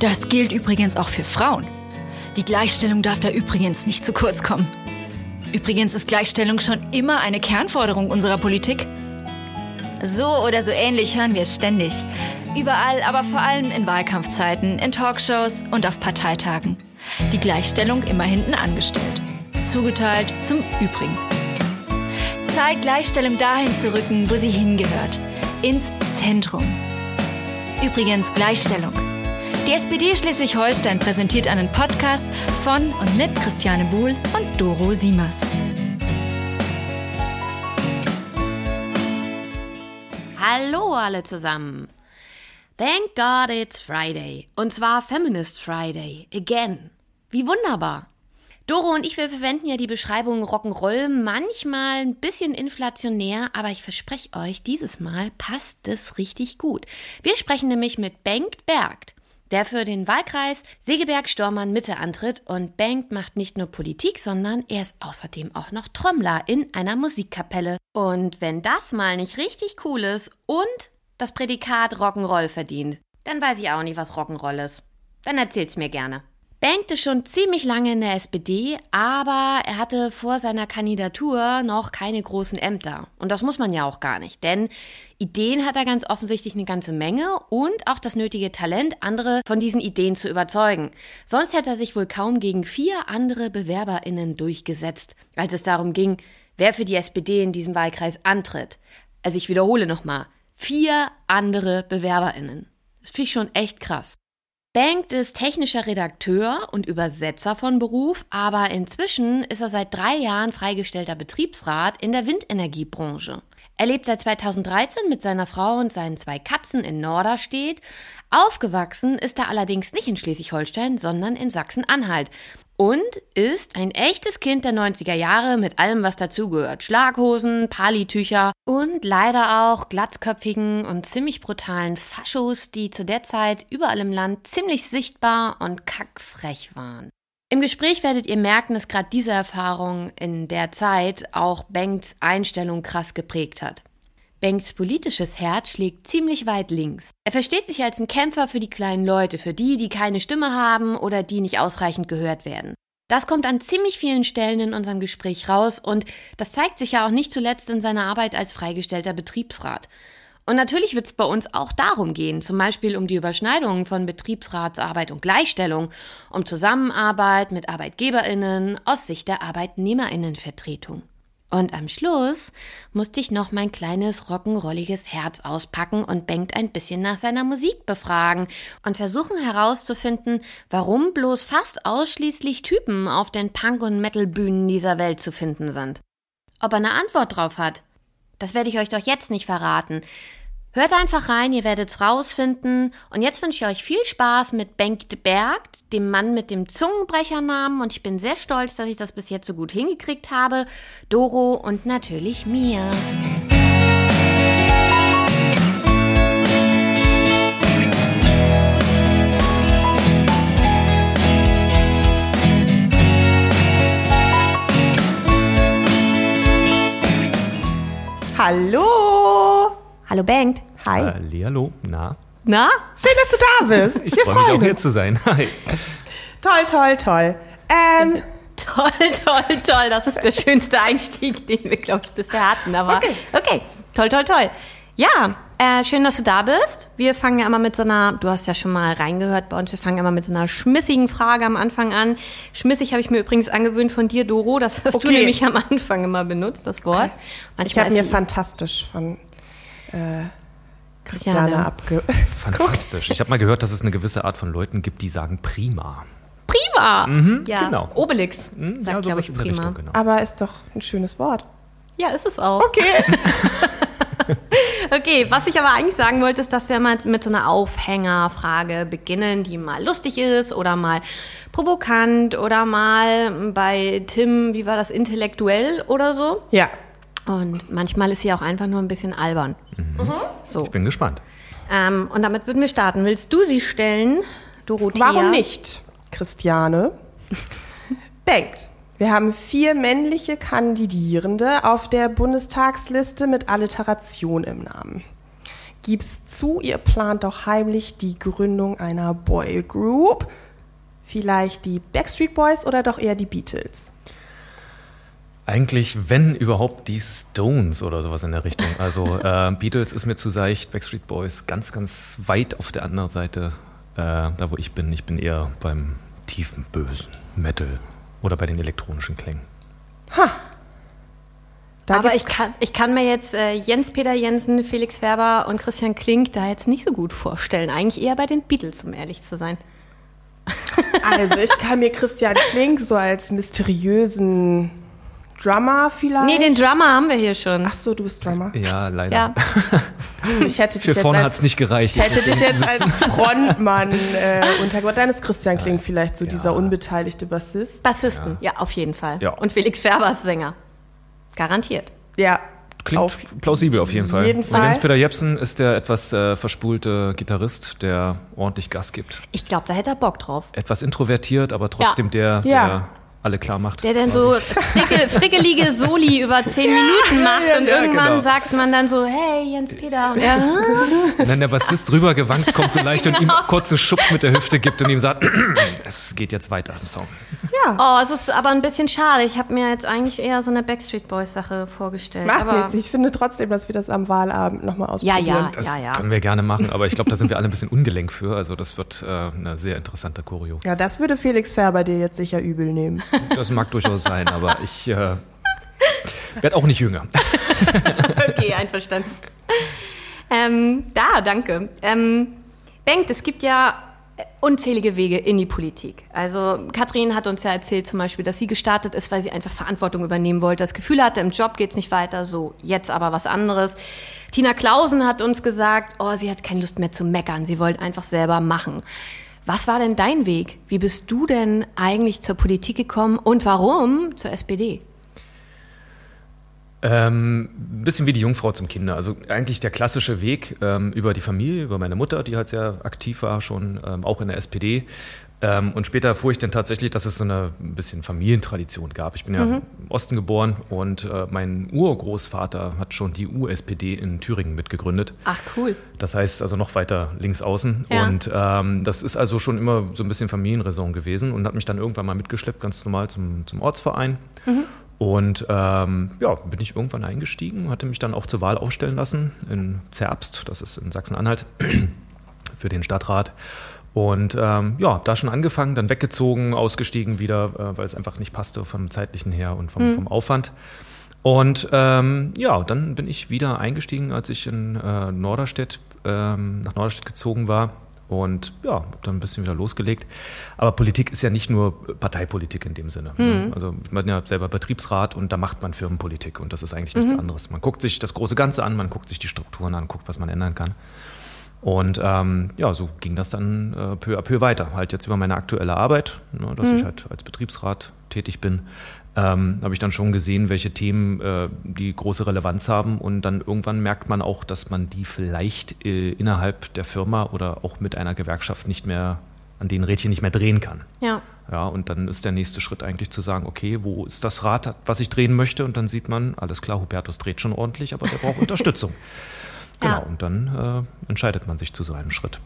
Das gilt übrigens auch für Frauen. Die Gleichstellung darf da übrigens nicht zu kurz kommen. Übrigens ist Gleichstellung schon immer eine Kernforderung unserer Politik. So oder so ähnlich hören wir es ständig. Überall, aber vor allem in Wahlkampfzeiten, in Talkshows und auf Parteitagen. Die Gleichstellung immer hinten angestellt. Zugeteilt zum Übrigen. Zeit, Gleichstellung dahin zu rücken, wo sie hingehört. Ins Zentrum. Übrigens Gleichstellung. Die SPD Schleswig-Holstein präsentiert einen Podcast von und mit Christiane Buhl und Doro Siemers. Hallo alle zusammen. Thank God it's Friday. Und zwar Feminist Friday. Again. Wie wunderbar. Doro und ich, wir verwenden ja die Beschreibung Rock'n'Roll manchmal ein bisschen inflationär, aber ich verspreche euch, dieses Mal passt es richtig gut. Wir sprechen nämlich mit Bengt Bergt, der für den Wahlkreis Segeberg-Stormann Mitte antritt und Bengt macht nicht nur Politik, sondern er ist außerdem auch noch Trommler in einer Musikkapelle. Und wenn das mal nicht richtig cool ist und das Prädikat Rock'n'Roll verdient, dann weiß ich auch nicht, was Rock'n'Roll ist. Dann erzählt's mir gerne. Bankte schon ziemlich lange in der SPD, aber er hatte vor seiner Kandidatur noch keine großen Ämter. Und das muss man ja auch gar nicht, denn Ideen hat er ganz offensichtlich eine ganze Menge und auch das nötige Talent, andere von diesen Ideen zu überzeugen. Sonst hätte er sich wohl kaum gegen vier andere BewerberInnen durchgesetzt, als es darum ging, wer für die SPD in diesem Wahlkreis antritt. Also ich wiederhole nochmal, vier andere BewerberInnen. Das finde ich schon echt krass. Bengt ist technischer Redakteur und Übersetzer von Beruf, aber inzwischen ist er seit drei Jahren freigestellter Betriebsrat in der Windenergiebranche. Er lebt seit 2013 mit seiner Frau und seinen zwei Katzen in Norderstedt. Aufgewachsen ist er allerdings nicht in Schleswig-Holstein, sondern in Sachsen-Anhalt und ist ein echtes Kind der 90er Jahre mit allem, was dazugehört. Schlaghosen, Palitücher und leider auch glatzköpfigen und ziemlich brutalen Faschos, die zu der Zeit überall im Land ziemlich sichtbar und kackfrech waren. Im Gespräch werdet ihr merken, dass gerade diese Erfahrung in der Zeit auch Bengts Einstellung krass geprägt hat. Banks politisches Herz schlägt ziemlich weit links. Er versteht sich als ein Kämpfer für die kleinen Leute, für die, die keine Stimme haben oder die nicht ausreichend gehört werden. Das kommt an ziemlich vielen Stellen in unserem Gespräch raus und das zeigt sich ja auch nicht zuletzt in seiner Arbeit als freigestellter Betriebsrat. Und natürlich wird es bei uns auch darum gehen, zum Beispiel um die Überschneidungen von Betriebsratsarbeit und Gleichstellung, um Zusammenarbeit mit Arbeitgeberinnen aus Sicht der Arbeitnehmerinnenvertretung. Und am Schluss musste ich noch mein kleines rock'n'rolliges Herz auspacken und Bengt ein bisschen nach seiner Musik befragen und versuchen herauszufinden, warum bloß fast ausschließlich Typen auf den Punk- und Metal-Bühnen dieser Welt zu finden sind. Ob er eine Antwort drauf hat, das werde ich euch doch jetzt nicht verraten. Hört einfach rein, ihr werdet's rausfinden. Und jetzt wünsche ich euch viel Spaß mit Bengt Berg, dem Mann mit dem Zungenbrechernamen. Und ich bin sehr stolz, dass ich das bis jetzt so gut hingekriegt habe. Doro und natürlich mir. Hallo! Hallo Bengt. Hi. Hallo, na? Na? Schön, dass du da bist. Ich Wir freue mich auch hier zu sein. Hi. Toll, toll, toll. Ähm, Toll, toll, toll. Das ist der schönste Einstieg, den wir, glaube ich, bisher hatten. Aber Okay. okay, toll, toll, toll. Ja, äh, schön, dass du da bist. Wir fangen ja immer mit so einer, du hast ja schon mal reingehört bei uns, wir fangen immer mit so einer schmissigen Frage am Anfang an. Schmissig habe ich mir übrigens angewöhnt von dir, Doro. Das hast du Okay. nämlich am Anfang immer benutzt, das Wort. ich Manchmal habe mir fantastisch von äh, Christiane. Abge... Fantastisch. Ich habe mal gehört, dass es eine gewisse Art von Leuten gibt, die sagen prima. Prima! ja, genau. Obelix, Hm, sagt, glaube sowas ich, in der prima. Richtung, genau. Aber ist doch ein schönes Wort. Ja, ist es auch. Okay. Okay, was ich aber eigentlich sagen wollte, ist, dass wir mal mit so einer Aufhängerfrage beginnen, die mal lustig ist oder mal provokant oder mal bei Tim, wie war das, intellektuell oder so. Ja. Und manchmal ist sie auch einfach nur ein bisschen albern. So. Ich bin gespannt. Ähm, und damit würden wir starten. Willst du sie stellen, Dorothea? Warum nicht, Christiane? Bengt. Wir haben vier männliche Kandidierende auf der Bundestagsliste mit Alliteration im Namen. gib's zu, ihr plant doch heimlich die Gründung einer Boygroup. Vielleicht die Backstreet Boys oder doch eher die Beatles? Eigentlich, wenn überhaupt, die Stones oder sowas in der Richtung. Also äh, Beatles ist mir zu seicht, Backstreet Boys ganz, ganz weit auf der anderen Seite, äh, da wo ich bin. Ich bin eher beim tiefen, bösen Metal oder bei den elektronischen Klängen. Da Aber ich kann, ich kann mir jetzt äh, Jens-Peter Jensen, Felix Werber und Christian Klink da jetzt nicht so gut vorstellen. Eigentlich eher bei den Beatles, um ehrlich zu sein. Also ich kann mir Christian Klink so als mysteriösen Drummer vielleicht. Nee, den Drummer haben wir hier schon. Ach so, du bist Drummer. Ja, leider. ja. Also ich hätte dich Für jetzt vorne als- hat's nicht gereicht. Ich hätte dich jetzt als Frontmann äh, untergebracht. Dann ist Christian Klink vielleicht so dieser unbeteiligte Bassist. Bassisten, ja. auf jeden Fall. Ja. Und Felix Werber ist Sänger. Garantiert. Ja, Klingt auf plausibel auf jeden Fall. jeden Und Fall. Jens-Peter Jepsen ist der etwas äh, verspulte Gitarrist, der ordentlich Gas gibt. Ich glaube, da hätte er Bock drauf. Etwas introvertiert, aber trotzdem der, Ja. Der alle klar macht. Der dann so fricke, frickelige Soli über zehn Minuten macht und ja, irgendwann genau. sagt man dann so, hey Jens-Peter. Und er, Und dann der Bassist rübergewankt kommt so leicht und ihm kurz einen Schubs mit der Hüfte gibt und ihm sagt, es geht jetzt weiter im Song. oh, es ist aber ein bisschen schade. Ich habe mir jetzt eigentlich eher so eine Backstreet Boys Sache vorgestellt. macht aber nichts. Ich finde trotzdem, dass wir das am Wahlabend nochmal Ja, ausprobieren. ja, Das ja, ja. können wir gerne machen, aber ich glaube, da sind wir alle ein bisschen ungelenk für. Also das wird äh, eine sehr interessante Choreo. Ja, das würde Felix Färber dir jetzt sicher übel nehmen. Das mag durchaus sein, aber ich äh, werde auch nicht jünger. Okay, einverstanden. Ähm, da, danke. Ähm, Bengt, es gibt ja unzählige Wege in die Politik. Also Katrin hat uns ja erzählt zum Beispiel, dass sie gestartet ist, weil sie einfach Verantwortung übernehmen wollte. Das Gefühl hatte, im Job geht's nicht weiter, so jetzt aber was anderes. Tina Klausen hat uns gesagt, oh, sie hat keine Lust mehr zu meckern, sie wollte einfach selber machen. Was war denn dein Weg? Wie bist du denn eigentlich zur Politik gekommen und warum zur SPD? Ähm, ein bisschen wie die Jungfrau zum Kinder. Also eigentlich der klassische Weg ähm, über die Familie, über meine Mutter, die halt sehr aktiv war, schon ähm, auch in der SPD. Ähm, und später erfuhr ich dann tatsächlich, dass es so eine ein bisschen Familientradition gab. Ich bin ja im Osten geboren und äh, mein Urgroßvater hat schon die USPD in Thüringen mitgegründet. Ach, cool. Das heißt also noch weiter links außen. Ja. Und ähm, das ist also schon immer so ein bisschen Familienraison gewesen und hat mich dann irgendwann mal mitgeschleppt, ganz normal zum, zum Ortsverein. Und ähm, ja, bin ich irgendwann eingestiegen, hatte mich dann auch zur Wahl aufstellen lassen in Zerbst, das ist in Sachsen-Anhalt, für den Stadtrat. Und ähm, ja, da schon angefangen, dann weggezogen, ausgestiegen wieder, äh, weil es einfach nicht passte vom zeitlichen her und vom, vom Aufwand. Und ähm, ja, dann bin ich wieder eingestiegen, als ich in äh, Norderstedt, ähm, nach Norderstedt gezogen war. Und ja, hab dann ein bisschen wieder losgelegt. Aber Politik ist ja nicht nur Parteipolitik in dem Sinne. ne? Also man hat ja selber Betriebsrat und da macht man Firmenpolitik und das ist eigentlich nichts anderes. Man guckt sich das große Ganze an, man guckt sich die Strukturen an, guckt, was man ändern kann. Und ähm, ja, so ging das dann äh, peu à peu weiter. Halt jetzt über meine aktuelle Arbeit, ne, dass ich halt als Betriebsrat tätig bin, ähm, habe ich dann schon gesehen, welche Themen äh, die große Relevanz haben. Und dann irgendwann merkt man auch, dass man die vielleicht äh, innerhalb der Firma oder auch mit einer Gewerkschaft nicht mehr, an den Rädchen nicht mehr drehen kann. Ja. Ja, und dann ist der nächste Schritt eigentlich zu sagen, okay, wo ist das Rad, was ich drehen möchte? Und dann sieht man, alles klar, Hubertus dreht schon ordentlich, aber der braucht Unterstützung. Genau, Ja. und dann äh, entscheidet man sich zu so einem Schritt.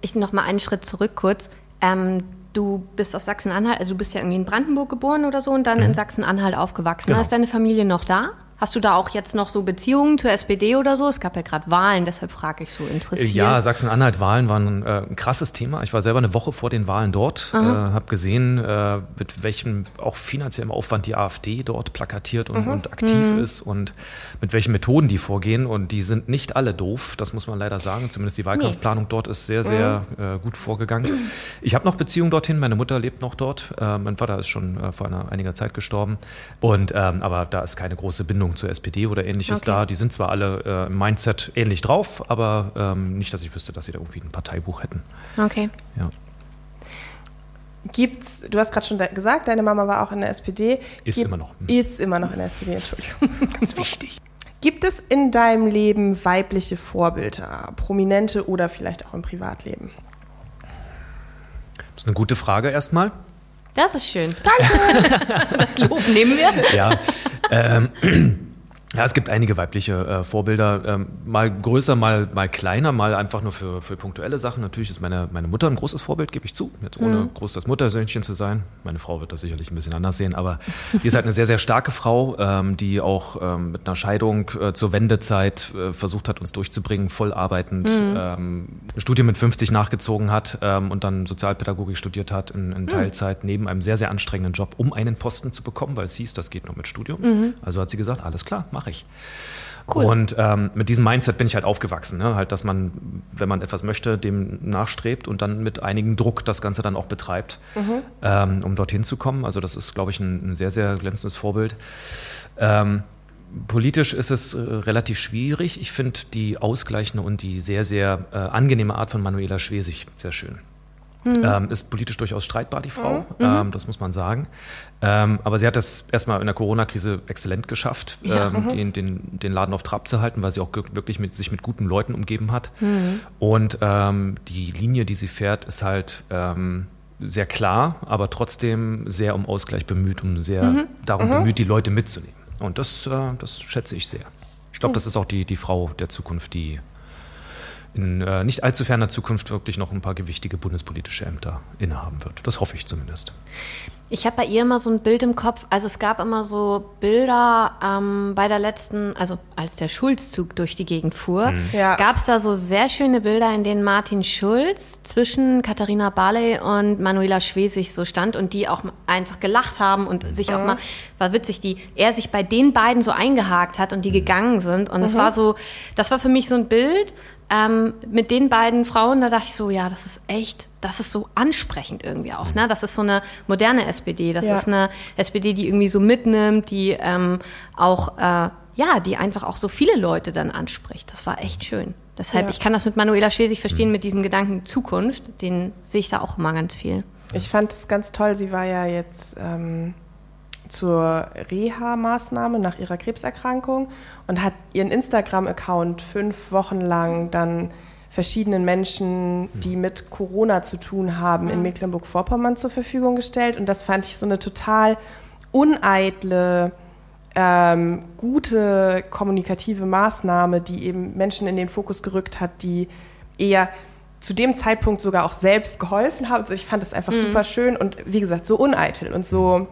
Ich noch mal einen Schritt zurück kurz. Ähm, du bist aus Sachsen-Anhalt, also du bist ja irgendwie in Brandenburg geboren oder so und dann in Sachsen-Anhalt aufgewachsen. Genau. Ist deine Familie noch da? Hast du da auch jetzt noch so Beziehungen zur SPD oder so? Es gab ja gerade Wahlen, deshalb frage ich so interessiert. Ja, Sachsen-Anhalt-Wahlen waren äh, ein krasses Thema. Ich war selber eine Woche vor den Wahlen dort, äh, habe gesehen, äh, mit welchem auch finanziellem Aufwand die AfD dort plakatiert und, und aktiv ist und mit welchen Methoden die vorgehen. Und die sind nicht alle doof, das muss man leider sagen. Zumindest die Wahlkampfplanung dort ist sehr, sehr äh, gut vorgegangen. Ich habe noch Beziehungen dorthin, meine Mutter lebt noch dort. Äh, mein Vater ist schon äh, vor einer, einiger Zeit gestorben. Und, ähm, aber da ist keine große Bindung zur SPD oder ähnliches Okay. da. Die sind zwar alle äh, im Mindset ähnlich drauf, aber ähm, nicht, dass ich wüsste, dass sie da irgendwie ein Parteibuch hätten. Okay. Ja. Gibt's, du hast gerade schon gesagt, deine Mama war auch in der SPD. Ist immer noch. Ist immer noch in der SPD, Entschuldigung. Ganz wichtig. Gibt es in deinem Leben weibliche Vorbilder, prominente oder vielleicht auch im Privatleben? Das ist eine gute Frage erstmal. Das ist schön. Danke. das Lob nehmen wir. Ja. ähm, Ja, es gibt einige weibliche äh, Vorbilder, ähm, mal größer, mal, mal kleiner, mal einfach nur für, für punktuelle Sachen. Natürlich ist meine, meine Mutter ein großes Vorbild, gebe ich zu, jetzt ohne mhm. groß das Muttersöhnchen zu sein. Meine Frau wird das sicherlich ein bisschen anders sehen, aber die ist halt eine sehr, sehr starke Frau, ähm, die auch ähm, mit einer Scheidung äh, zur Wendezeit äh, versucht hat, uns durchzubringen, voll arbeitend, mhm. ähm, ein Studium mit 50 nachgezogen hat ähm, und dann Sozialpädagogik studiert hat in, in mhm. Teilzeit mhm. neben einem sehr, sehr anstrengenden Job, um einen Posten zu bekommen, weil es hieß, das geht nur mit Studium. Mhm. Also hat sie gesagt, alles klar, mache ich. Cool. Und ähm, mit diesem Mindset bin ich halt aufgewachsen. Ne? Halt, dass man, wenn man etwas möchte, dem nachstrebt und dann mit einigem Druck das Ganze dann auch betreibt, mhm. ähm, um dorthin zu kommen. Also das ist, glaube ich, ein, ein, sehr, sehr glänzendes Vorbild. Ähm, politisch ist es äh, relativ schwierig. Ich finde die ausgleichende und die sehr, sehr äh, angenehme Art von Manuela Schwesig sehr schön. Mhm. Ähm, ist politisch durchaus streitbar, die Frau, mhm. ähm, das muss man sagen. Ähm, aber sie hat das erstmal in der Corona-Krise exzellent geschafft, ja, ähm, mhm. den, den, den Laden auf Trab zu halten, weil sie auch wirklich mit, sich mit guten Leuten umgeben hat. Mhm. Und ähm, die Linie, die sie fährt, ist halt ähm, sehr klar, aber trotzdem sehr um Ausgleich bemüht, um sehr mhm. darum mhm. bemüht, die Leute mitzunehmen. Und das, äh, das schätze ich sehr. Ich glaube, das ist auch die, die Frau der Zukunft, die in äh, nicht allzu ferner Zukunft wirklich noch ein paar gewichtige bundespolitische Ämter innehaben wird. Das hoffe ich zumindest. Ich habe bei ihr immer so ein Bild im Kopf. Also es gab immer so Bilder ähm, bei der letzten, also als der Schulzzug durch die Gegend fuhr, mhm. ja. gab es da so sehr schöne Bilder, in denen Martin Schulz zwischen Katharina Barley und Manuela Schwesig so stand und die auch einfach gelacht haben und sich mhm. auch mal, war witzig, die er sich bei den beiden so eingehakt hat und die mhm. gegangen sind. Und es mhm. war so, das war für mich so ein Bild, ähm, mit den beiden Frauen, da dachte ich so, ja, das ist echt, das ist so ansprechend irgendwie auch. Ne? Das ist so eine moderne SPD. Das ja. ist eine SPD, die irgendwie so mitnimmt, die ähm, auch, äh, ja, die einfach auch so viele Leute dann anspricht. Das war echt schön. Deshalb, ja. ich kann das mit Manuela Schwesig verstehen, mit diesem Gedanken Zukunft. Den sehe ich da auch immer ganz viel. Ich fand es ganz toll. Sie war ja jetzt ähm, zur Reha-Maßnahme nach ihrer Krebserkrankung und hat ihren Instagram-Account fünf Wochen lang dann verschiedenen Menschen, die mit Corona zu tun haben, in Mecklenburg-Vorpommern zur Verfügung gestellt. Und das fand ich so eine total uneitle, ähm, gute kommunikative Maßnahme, die eben Menschen in den Fokus gerückt hat, die eher zu dem Zeitpunkt sogar auch selbst geholfen haben. Also ich fand das einfach mhm. super schön und wie gesagt, so uneitel und so halt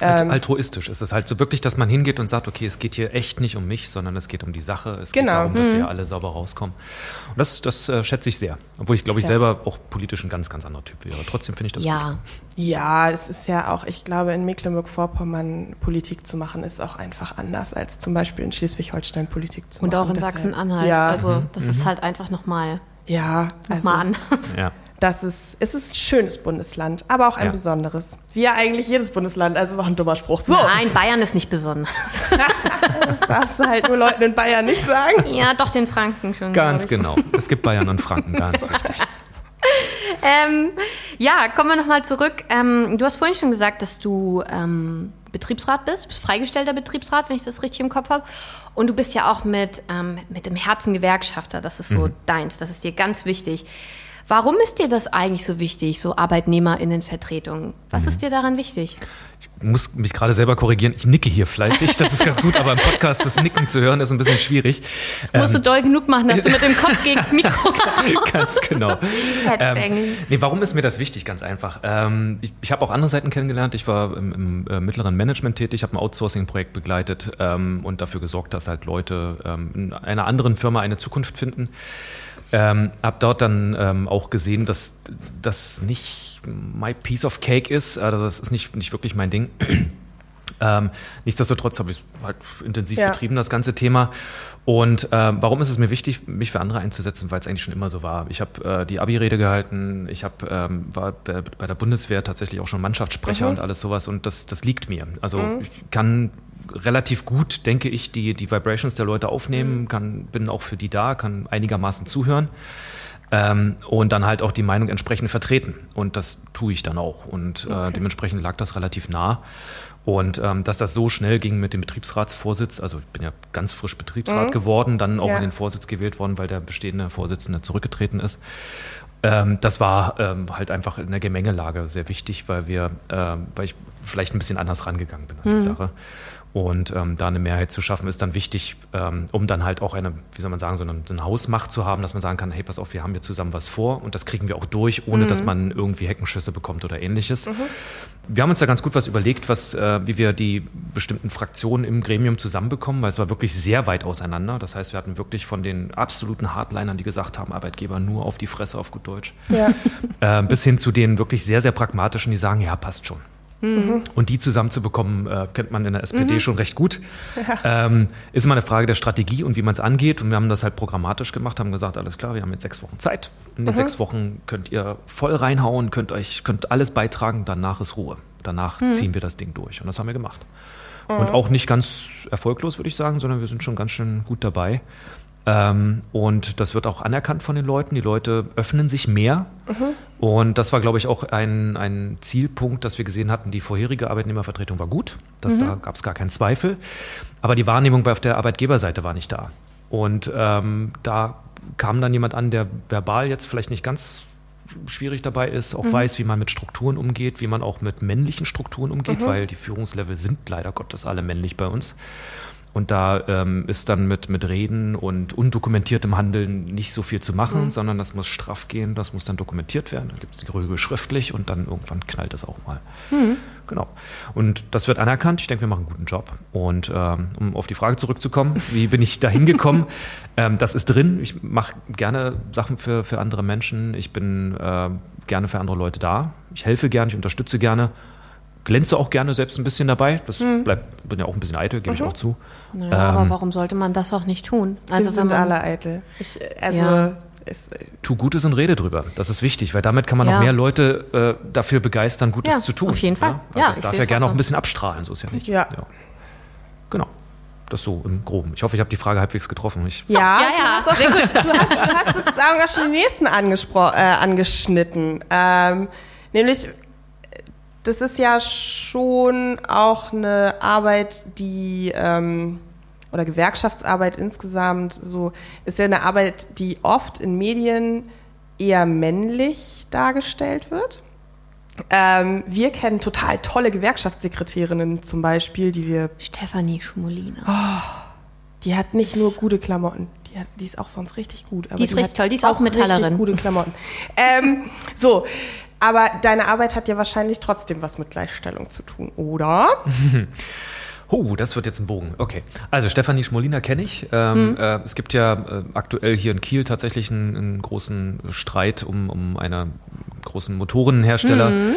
ähm, altruistisch. Es ist halt so wirklich, dass man hingeht und sagt, okay, es geht hier echt nicht um mich, sondern es geht um die Sache. Es genau. geht darum, dass mhm. wir alle sauber rauskommen. Und das, das äh, schätze ich sehr. Obwohl ich, glaube ich, ja. selber auch politisch ein ganz, ganz anderer Typ wäre. Trotzdem finde ich das ja. gut. Ja, es ist ja auch, ich glaube, in Mecklenburg-Vorpommern Politik zu machen, ist auch einfach anders, als zum Beispiel in Schleswig-Holstein Politik zu und machen. Und auch in Sachsen-Anhalt. Ja. Also mhm. das mhm. ist halt einfach nochmal ja, also, mal anders. Ja dass es, es ist ein schönes Bundesland, aber auch ein ja. besonderes. Wie ja eigentlich jedes Bundesland, also ist auch ein dummer Spruch. So. Nein, Bayern ist nicht besonders. das darfst du halt nur Leuten in Bayern nicht sagen. Ja, doch den Franken schon. Ganz genau. Es gibt Bayern und Franken, ganz wichtig. Ähm, ja, kommen wir nochmal zurück. Ähm, du hast vorhin schon gesagt, dass du ähm, Betriebsrat bist, du bist freigestellter Betriebsrat, wenn ich das richtig im Kopf habe. Und du bist ja auch mit, ähm, mit dem Herzen Gewerkschafter, das ist so mhm. deins, das ist dir ganz wichtig. Warum ist dir das eigentlich so wichtig, so Arbeitnehmerinnenvertretung? Was mhm. ist dir daran wichtig? Ich muss mich gerade selber korrigieren. Ich nicke hier fleißig. Das ist ganz gut, aber im Podcast das Nicken zu hören ist ein bisschen schwierig. Musst ähm, du doll genug machen, dass du mit dem Kopf gegen das Mikro Ganz genau. ähm, nee, warum ist mir das wichtig? Ganz einfach. Ähm, ich, ich habe auch andere Seiten kennengelernt. Ich war im, im äh, mittleren Management tätig, habe ein Outsourcing-Projekt begleitet ähm, und dafür gesorgt, dass halt Leute ähm, in einer anderen Firma eine Zukunft finden. Ähm, habe dort dann ähm, auch gesehen, dass das nicht my piece of cake ist. Also das ist nicht, nicht wirklich mein Ding. Ähm, nichtsdestotrotz habe ich es halt intensiv ja. betrieben, das ganze Thema. Und äh, warum ist es mir wichtig, mich für andere einzusetzen? Weil es eigentlich schon immer so war. Ich habe äh, die Abi-Rede gehalten, ich hab, ähm, war bei, bei, der Bundeswehr tatsächlich auch schon Mannschaftssprecher mhm. und alles sowas und das, das liegt mir. Also mhm. ich kann relativ gut, denke ich, die, die Vibrations der Leute aufnehmen, mhm. kann, bin auch für die da, kann einigermaßen zuhören. Ähm, und dann halt auch die Meinung entsprechend vertreten. Und das tue ich dann auch. Und äh, okay. dementsprechend lag das relativ nah. Und ähm, dass das so schnell ging mit dem Betriebsratsvorsitz, also ich bin ja ganz frisch Betriebsrat mhm. geworden, dann auch ja. in den Vorsitz gewählt worden, weil der bestehende Vorsitzende zurückgetreten ist. Ähm, das war ähm, halt einfach in der Gemengelage sehr wichtig, weil wir, äh, weil ich vielleicht ein bisschen anders rangegangen bin an die mhm. Sache. Und ähm, da eine Mehrheit zu schaffen, ist dann wichtig, ähm, um dann halt auch eine, wie soll man sagen, so eine, so eine, Hausmacht zu haben, dass man sagen kann, hey, pass auf, wir haben hier zusammen was vor und das kriegen wir auch durch, ohne mhm. dass man irgendwie Heckenschüsse bekommt oder ähnliches. Mhm. Wir haben uns da ganz gut was überlegt, was, äh, wie wir die bestimmten Fraktionen im Gremium zusammenbekommen, weil es war wirklich sehr weit auseinander. Das heißt, wir hatten wirklich von den absoluten Hardlinern, die gesagt haben, Arbeitgeber nur auf die Fresse auf gut Deutsch, ja. äh, bis hin zu den wirklich sehr, sehr pragmatischen, die sagen, ja, passt schon. Mhm. Und die zusammenzubekommen, äh, kennt man in der SPD mhm. schon recht gut. Ja. Ähm, ist immer eine Frage der Strategie und wie man es angeht. Und wir haben das halt programmatisch gemacht, haben gesagt, alles klar, wir haben jetzt sechs Wochen Zeit. In den mhm. sechs Wochen könnt ihr voll reinhauen, könnt euch, könnt alles beitragen, danach ist Ruhe. Danach mhm. ziehen wir das Ding durch. Und das haben wir gemacht. Und mhm. auch nicht ganz erfolglos, würde ich sagen, sondern wir sind schon ganz schön gut dabei. Ähm, und das wird auch anerkannt von den Leuten. Die Leute öffnen sich mehr. Mhm. Und das war, glaube ich, auch ein, ein Zielpunkt, dass wir gesehen hatten, die vorherige Arbeitnehmervertretung war gut. Das, mhm. Da gab es gar keinen Zweifel. Aber die Wahrnehmung auf der Arbeitgeberseite war nicht da. Und ähm, da kam dann jemand an, der verbal jetzt vielleicht nicht ganz schwierig dabei ist, auch mhm. weiß, wie man mit Strukturen umgeht, wie man auch mit männlichen Strukturen umgeht, mhm. weil die Führungslevel sind leider Gottes alle männlich bei uns. Und da ähm, ist dann mit, mit Reden und undokumentiertem Handeln nicht so viel zu machen, mhm. sondern das muss straff gehen, das muss dann dokumentiert werden. Dann gibt es die Rüge schriftlich und dann irgendwann knallt es auch mal. Mhm. Genau. Und das wird anerkannt. Ich denke, wir machen einen guten Job. Und ähm, um auf die Frage zurückzukommen, wie bin ich da hingekommen? ähm, das ist drin. Ich mache gerne Sachen für, für andere Menschen. Ich bin äh, gerne für andere Leute da. Ich helfe gerne, ich unterstütze gerne glänze auch gerne selbst ein bisschen dabei. Das hm. bleibt, bin ja auch ein bisschen eitel, gebe mhm. ich auch zu. Naja, ähm, aber warum sollte man das auch nicht tun? Also wir sind man, alle eitel. Ich, also ja. ist, äh, tu Gutes und rede drüber. Das ist wichtig, weil damit kann man ja. noch mehr Leute äh, dafür begeistern, Gutes ja, zu tun. Auf jeden Fall. Also ja, es darf ja gerne auch ein bisschen abstrahlen, so ist ja nicht. Ja. Genau. Das so im Groben. Ich hoffe, ich habe die Frage halbwegs getroffen. Ich ja, ja, ja. Du, hast sehr gut. Du, hast, du hast sozusagen auch schon die nächsten äh, angeschnitten. Ähm, nämlich das ist ja schon auch eine Arbeit, die ähm, oder Gewerkschaftsarbeit insgesamt so ist ja eine Arbeit, die oft in Medien eher männlich dargestellt wird. Ähm, wir kennen total tolle Gewerkschaftssekretärinnen zum Beispiel, die wir. Stefanie Schmolina. Oh, die hat nicht nur gute Klamotten, die, hat, die ist auch sonst richtig gut. die ist die richtig toll, die ist auch, auch Metallerin. Richtig gute Klamotten. ähm, so, aber deine Arbeit hat ja wahrscheinlich trotzdem was mit Gleichstellung zu tun, oder? Oh, das wird jetzt ein Bogen. Okay. Also Stefanie Schmolina kenne ich. Ähm, mhm. äh, es gibt ja äh, aktuell hier in Kiel tatsächlich einen, einen großen Streit um, um einen großen Motorenhersteller. Mhm.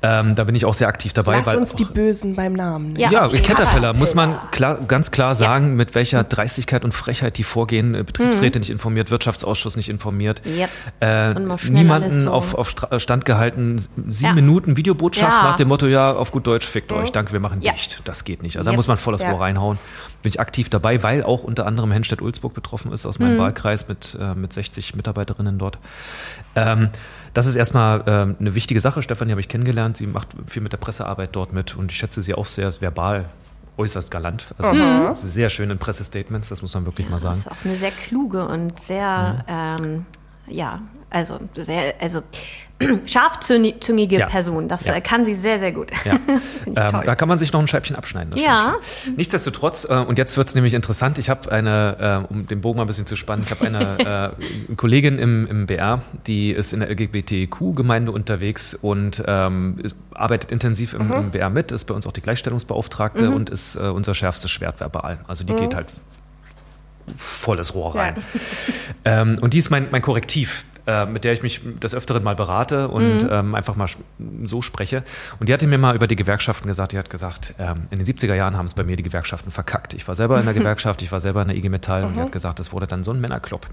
Ähm, da bin ich auch sehr aktiv dabei. Lass uns die Bösen beim Namen. Ne? Ja, ja Caterpillar muss man klar, ganz klar sagen, ja. mit welcher Dreistigkeit und Frechheit die vorgehen. Äh, Betriebsräte mhm. nicht informiert, Wirtschaftsausschuss nicht informiert. Yep. Äh, niemanden so. auf, auf Stand gehalten. Sieben ja. Minuten Videobotschaft nach dem Motto, ja, auf gut Deutsch, fickt mhm. euch, danke, wir machen dicht. Das geht nicht. Also yep. da muss man voll das Rohr reinhauen. Bin ich aktiv dabei, weil auch unter anderem Henstedt-Ulzburg betroffen ist aus meinem mhm. Wahlkreis mit, äh, mit 60 Mitarbeiterinnen dort. Ähm, das ist erstmal äh, eine wichtige Sache. Stefanie habe ich kennengelernt. Sie macht viel mit der Pressearbeit dort mit und ich schätze sie auch sehr verbal äußerst galant. Also mhm. sehr schöne Pressestatements, das muss man wirklich ja, mal sagen. Das ist auch eine sehr kluge und sehr, mhm. ähm, ja, also sehr, also scharfzüngige ja. Person. Das ja. Äh, kann sie sehr, sehr gut. Ja. ähm, da kann man sich noch ein Scheibchen abschneiden. ja. Nichtsdestotrotz, äh, und jetzt wird es nämlich interessant, ich habe eine, äh, um den Bogen mal ein bisschen zu spannen, ich habe eine äh, Kollegin im, im BR, die ist in der LGBTQ-Gemeinde unterwegs und ähm, arbeitet intensiv im, mhm. im, BR mit, ist bei uns auch die Gleichstellungsbeauftragte mhm. und ist äh, unser schärfstes Schwert verbal. Also die mhm. geht halt volles Rohr rein. Ja. ähm, und die ist mein, mein Korrektiv äh, mit der ich mich des Öfteren mal berate und mhm. ähm, einfach mal so spreche. Und die hatte mir mal über die Gewerkschaften gesagt, die hat gesagt, ähm, in den 70er Jahren haben es bei mir die Gewerkschaften verkackt. Ich war selber in der Gewerkschaft, ich war selber in der IG Metall mhm. und die hat gesagt, es wurde dann so ein Männerclub.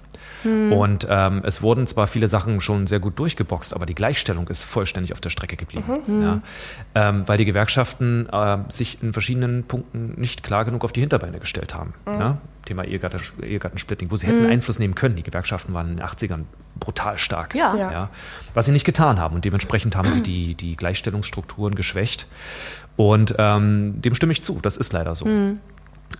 Mhm. Und ähm, es wurden zwar viele Sachen schon sehr gut durchgeboxt, aber die Gleichstellung ist vollständig auf der Strecke geblieben. Mhm. Ja? Ähm, weil die Gewerkschaften äh, sich in verschiedenen Punkten nicht klar genug auf die Hinterbeine gestellt haben. Mhm. Ja? Thema Ehegattensplitting, wo sie hätten mhm. Einfluss nehmen können. Die Gewerkschaften waren in den 80ern brutal stark. Ja. ja. Was sie nicht getan haben. Und dementsprechend haben sie die, die Gleichstellungsstrukturen geschwächt. Und ähm, dem stimme ich zu. Das ist leider so. Mhm.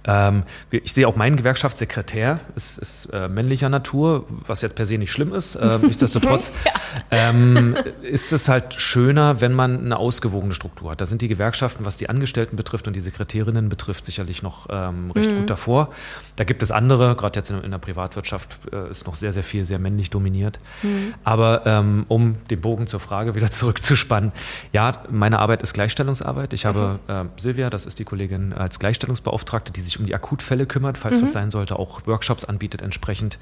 Ähm, ich sehe auch meinen Gewerkschaftssekretär, ist, ist äh, männlicher Natur, was jetzt per se nicht schlimm ist. Äh, nichtsdestotrotz ja. ähm, ist es halt schöner, wenn man eine ausgewogene Struktur hat. Da sind die Gewerkschaften, was die Angestellten betrifft und die Sekretärinnen betrifft, sicherlich noch ähm, recht mhm. gut davor. Da gibt es andere, gerade jetzt in, in, der Privatwirtschaft äh, ist noch sehr, sehr viel sehr männlich dominiert. Mhm. Aber ähm, um den Bogen zur Frage wieder zurückzuspannen, ja, meine Arbeit ist Gleichstellungsarbeit. Ich habe mhm. äh, Silvia, das ist die Kollegin, als Gleichstellungsbeauftragte, die sich um die Akutfälle kümmert, falls mhm. was sein sollte, auch Workshops anbietet entsprechend.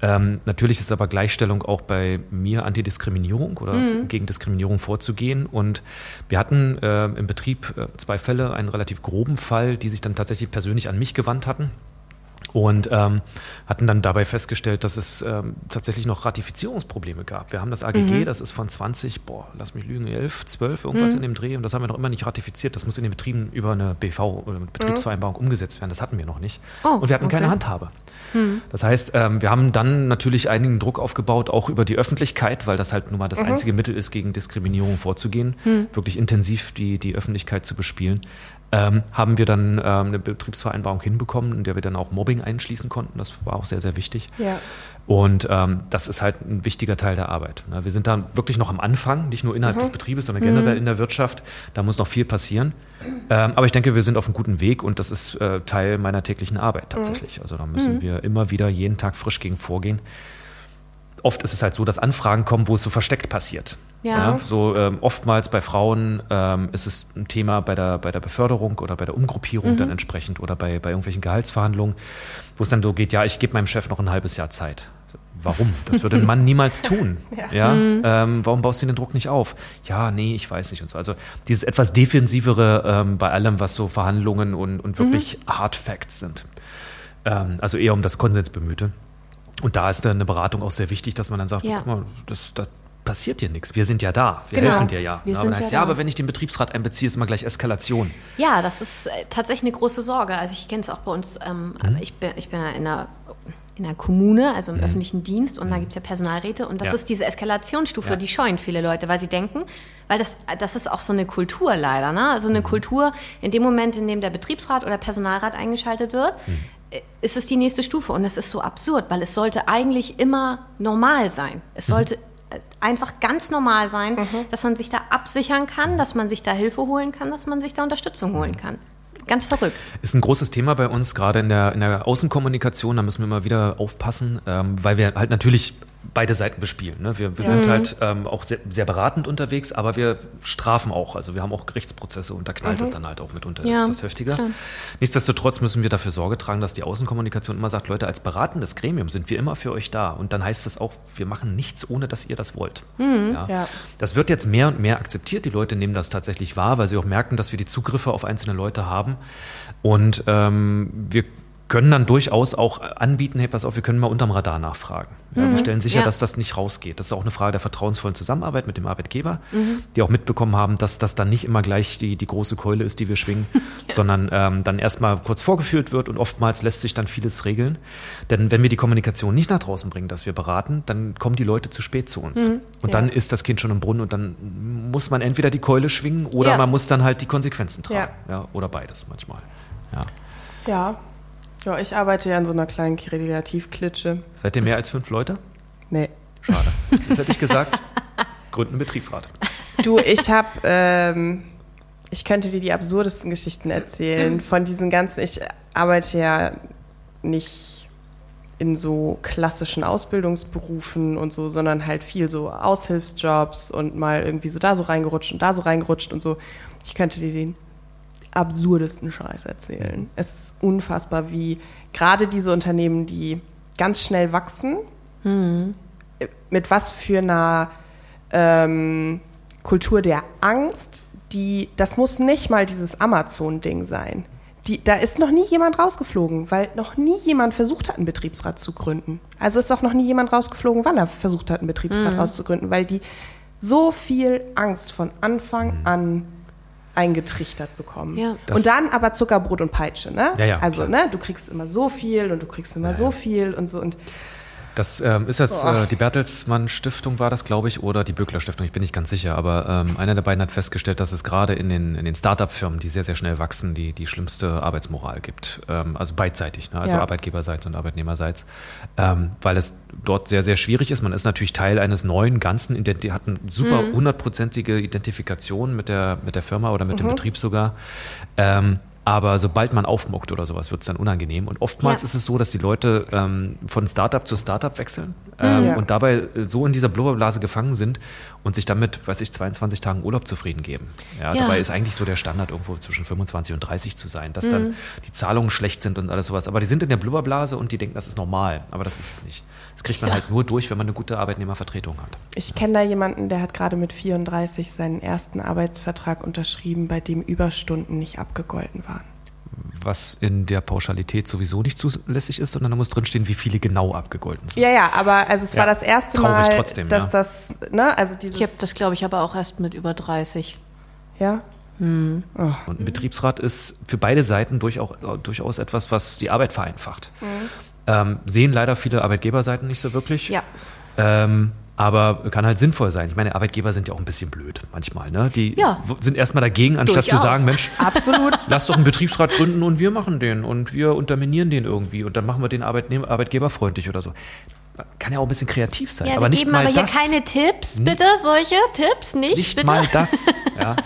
Ähm, natürlich ist aber Gleichstellung auch bei mir Antidiskriminierung oder mhm. gegen Diskriminierung vorzugehen. Und wir hatten äh, im Betrieb äh, zwei Fälle, einen relativ groben Fall, die sich dann tatsächlich persönlich an mich gewandt hatten und ähm, hatten dann dabei festgestellt, dass es ähm, tatsächlich noch Ratifizierungsprobleme gab. Wir haben das AGG, mhm. das ist von 20, boah, lass mich lügen, 11, 12, irgendwas mhm. in dem Dreh und das haben wir noch immer nicht ratifiziert. Das muss in den Betrieben über eine BV oder Betriebsvereinbarung mhm. umgesetzt werden. Das hatten wir noch nicht. Oh, und wir hatten okay. keine Handhabe. Mhm. Das heißt, ähm, wir haben dann natürlich einigen Druck aufgebaut, auch über die Öffentlichkeit, weil das halt nun mal das mhm. einzige Mittel ist, gegen Diskriminierung vorzugehen, mhm. wirklich intensiv die, die Öffentlichkeit zu bespielen ähm, haben wir dann ähm, eine Betriebsvereinbarung hinbekommen, in der wir dann auch Mobbing einschließen konnten. Das war auch sehr, sehr wichtig. Ja. Und ähm, das ist halt ein wichtiger Teil der Arbeit. Ne? Wir sind da wirklich noch am Anfang, nicht nur innerhalb mhm. des Betriebes, sondern generell mhm. in der Wirtschaft. Da muss noch viel passieren. Ähm, aber ich denke, wir sind auf einem guten Weg und das ist äh, Teil meiner täglichen Arbeit tatsächlich. Mhm. Also da müssen mhm. wir immer wieder jeden Tag frisch gegen vorgehen oft ist es halt so, dass Anfragen kommen, wo es so versteckt passiert. Ja. ja so ähm, oftmals bei Frauen ähm, ist es ein Thema bei der, bei der Beförderung oder bei der Umgruppierung mhm. dann entsprechend oder bei, bei irgendwelchen Gehaltsverhandlungen, wo es dann so geht, ja, ich gebe meinem Chef noch ein halbes Jahr Zeit. Warum? Das würde ein Mann niemals tun. ja. ja? Mhm. Ähm, warum baust du den Druck nicht auf? Ja, nee, ich weiß nicht und so. Also dieses etwas defensivere ähm, bei allem, was so Verhandlungen und, und wirklich mhm. Hard Facts sind. Ähm, also eher um das Konsensbemühte. Und da ist dann eine Beratung auch sehr wichtig, dass man dann sagt, ja. guck mal, das, das passiert dir nichts. Wir sind ja da. Wir genau. helfen dir ja. Wir ja, aber heißt, ja, ja, aber wenn ich den Betriebsrat einbeziehe, ist immer gleich Eskalation. Ja, das ist äh, tatsächlich eine große Sorge. Also ich kenne es auch bei uns, ähm, mhm. ich, bin, ich bin ja in einer in der Kommune, also im mhm. öffentlichen Dienst, und da mhm. gibt es ja Personalräte. Und das ja. ist diese Eskalationsstufe, ja. die scheuen viele Leute, weil sie denken, weil das, das ist auch so eine Kultur leider, ne? Also eine mhm. Kultur, in dem Moment, in dem der Betriebsrat oder Personalrat eingeschaltet wird, mhm ist es die nächste Stufe. Und das ist so absurd, weil es sollte eigentlich immer normal sein. Es mhm. sollte mhm. einfach ganz normal sein, mhm. dass man sich da absichern kann, dass man sich da Hilfe holen kann, dass man sich da Unterstützung holen kann. Ganz verrückt. Ist ein großes Thema bei uns, gerade in der, in der Außenkommunikation. Da müssen wir immer wieder aufpassen, ähm, weil wir halt natürlich beide Seiten bespielen. Ne? Wir, wir ja. sind mhm. halt ähm, auch sehr, sehr, beratend unterwegs, aber wir strafen auch. Also wir haben auch Gerichtsprozesse und da knallt mhm. es dann halt auch mitunter ja, etwas heftiger. Klar. Nichtsdestotrotz müssen wir dafür Sorge tragen, dass die Außenkommunikation immer sagt, Leute, als beratendes Gremium sind wir immer für euch da. Und dann heißt es auch, wir machen nichts, ohne dass ihr das wollt. Mhm. Ja? Das wird jetzt mehr und mehr akzeptiert. Die Leute nehmen das tatsächlich wahr, weil sie auch merken, dass wir die Zugriffe auf einzelne Leute haben. Und ähm, wir können dann durchaus auch anbieten, hey, pass auf, wir können mal unterm Radar nachfragen. Ja, mhm. Wir stellen sicher, ja. dass das nicht rausgeht. Das ist auch eine Frage der vertrauensvollen Zusammenarbeit mit dem Arbeitgeber, mhm. die auch mitbekommen haben, dass das dann nicht immer gleich die, die große Keule ist, die wir schwingen, ja. sondern ähm, dann erstmal kurz vorgeführt wird und oftmals lässt sich dann vieles regeln. Denn wenn wir die Kommunikation nicht nach draußen bringen, dass wir beraten, dann kommen die Leute zu spät zu uns. Mhm. Und dann ist das Kind schon im Brunnen und dann muss man entweder die Keule schwingen oder man muss dann halt die Konsequenzen tragen. Ja. oder beides manchmal. Ja. Ja, ich arbeite ja in so einer kleinen Kreativklitsche. Seid ihr mehr als fünf Leute? Nee. Schade. Jetzt hätte ich gesagt, gründen Betriebsrat. Du, ich habe, ähm, ich könnte dir die absurdesten Geschichten erzählen von diesen ganzen, ich arbeite ja nicht in so klassischen Ausbildungsberufen und so, sondern halt viel so Aushilfsjobs und mal irgendwie so da so reingerutscht und da so reingerutscht und so. Ich könnte dir den absurdesten Scheiß erzählen. Es ist unfassbar, wie gerade diese Unternehmen, die ganz schnell wachsen, mhm. mit was für einer ähm, Kultur der Angst, die, das muss nicht mal dieses Amazon-Ding sein. Die, da ist noch nie jemand rausgeflogen, weil noch nie jemand versucht hat, einen Betriebsrat zu gründen. Also ist auch noch nie jemand rausgeflogen, weil er versucht hat, einen Betriebsrat mhm. auszugründen, weil die so viel Angst von Anfang mhm. an eingetrichtert bekommen. Ja. Und dann aber Zuckerbrot und Peitsche, ne? Ja, ja, also, klar. ne, du kriegst immer so viel und du kriegst immer ja, so viel und so und Das ähm, ist jetzt äh, die Bertelsmann Stiftung war das, glaube ich, oder die Böckler Stiftung, ich bin nicht ganz sicher, aber ähm, einer der beiden hat festgestellt, dass es gerade in den, in den Start-up-Firmen, die sehr, sehr schnell wachsen, die, die schlimmste Arbeitsmoral gibt. Ähm, also beidseitig, ne? also Ja. Arbeitgeberseits und Arbeitnehmerseits, ähm, weil es dort sehr, sehr schwierig ist. Man ist natürlich Teil eines neuen Ganzen, identi- hat eine super hundertprozentige Identifikation mit der, mit der Firma oder mit dem Betrieb sogar. Aber sobald man aufmuckt oder sowas, wird es dann unangenehm. Und oftmals Ja. ist es so, dass die Leute ähm, von Startup zu Startup wechseln ähm, Ja. und dabei so in dieser Blubberblase gefangen sind und sich damit, weiß ich, 22 Tagen Urlaub zufrieden geben. Ja, Ja. Dabei ist eigentlich so der Standard, irgendwo zwischen 25 und 30 zu sein, dass dann die Zahlungen schlecht sind und alles sowas. Aber die sind in der Blubberblase und die denken, das ist normal. Aber das ist es nicht. Das kriegt man halt nur durch, wenn man eine gute Arbeitnehmervertretung hat. Ich kenne da jemanden, der hat gerade mit 34 seinen ersten Arbeitsvertrag unterschrieben, bei dem Überstunden nicht abgegolten waren. Was in der Pauschalität sowieso nicht zulässig ist, sondern da muss drinstehen, wie viele genau abgegolten sind. Ja, ja, aber also es Ja, war das erste traurig Mal, trotzdem, dass ja. das, ne, also dieses, Ich habe das, glaube ich, aber auch erst mit über 30. ja, Und ein Betriebsrat ist für beide Seiten durchaus, durchaus etwas, was die Arbeit vereinfacht. Ähm, sehen leider viele Arbeitgeberseiten nicht so wirklich. Ja. Ähm, aber kann halt sinnvoll sein. Ich meine, Arbeitgeber sind ja auch ein bisschen blöd manchmal. Ne? Die Ja. sind erstmal dagegen, anstatt Durchaus. zu sagen, Mensch, absolut. lass doch einen Betriebsrat gründen und wir machen den und wir unterminieren den irgendwie und dann machen wir den Arbeitnehmer, Arbeitgeber freundlich oder so. Kann ja auch ein bisschen kreativ sein. Ja, aber wir nicht geben mal aber das. hier keine Tipps, bitte, solche Tipps nicht, nicht bitte. mal das. Ja.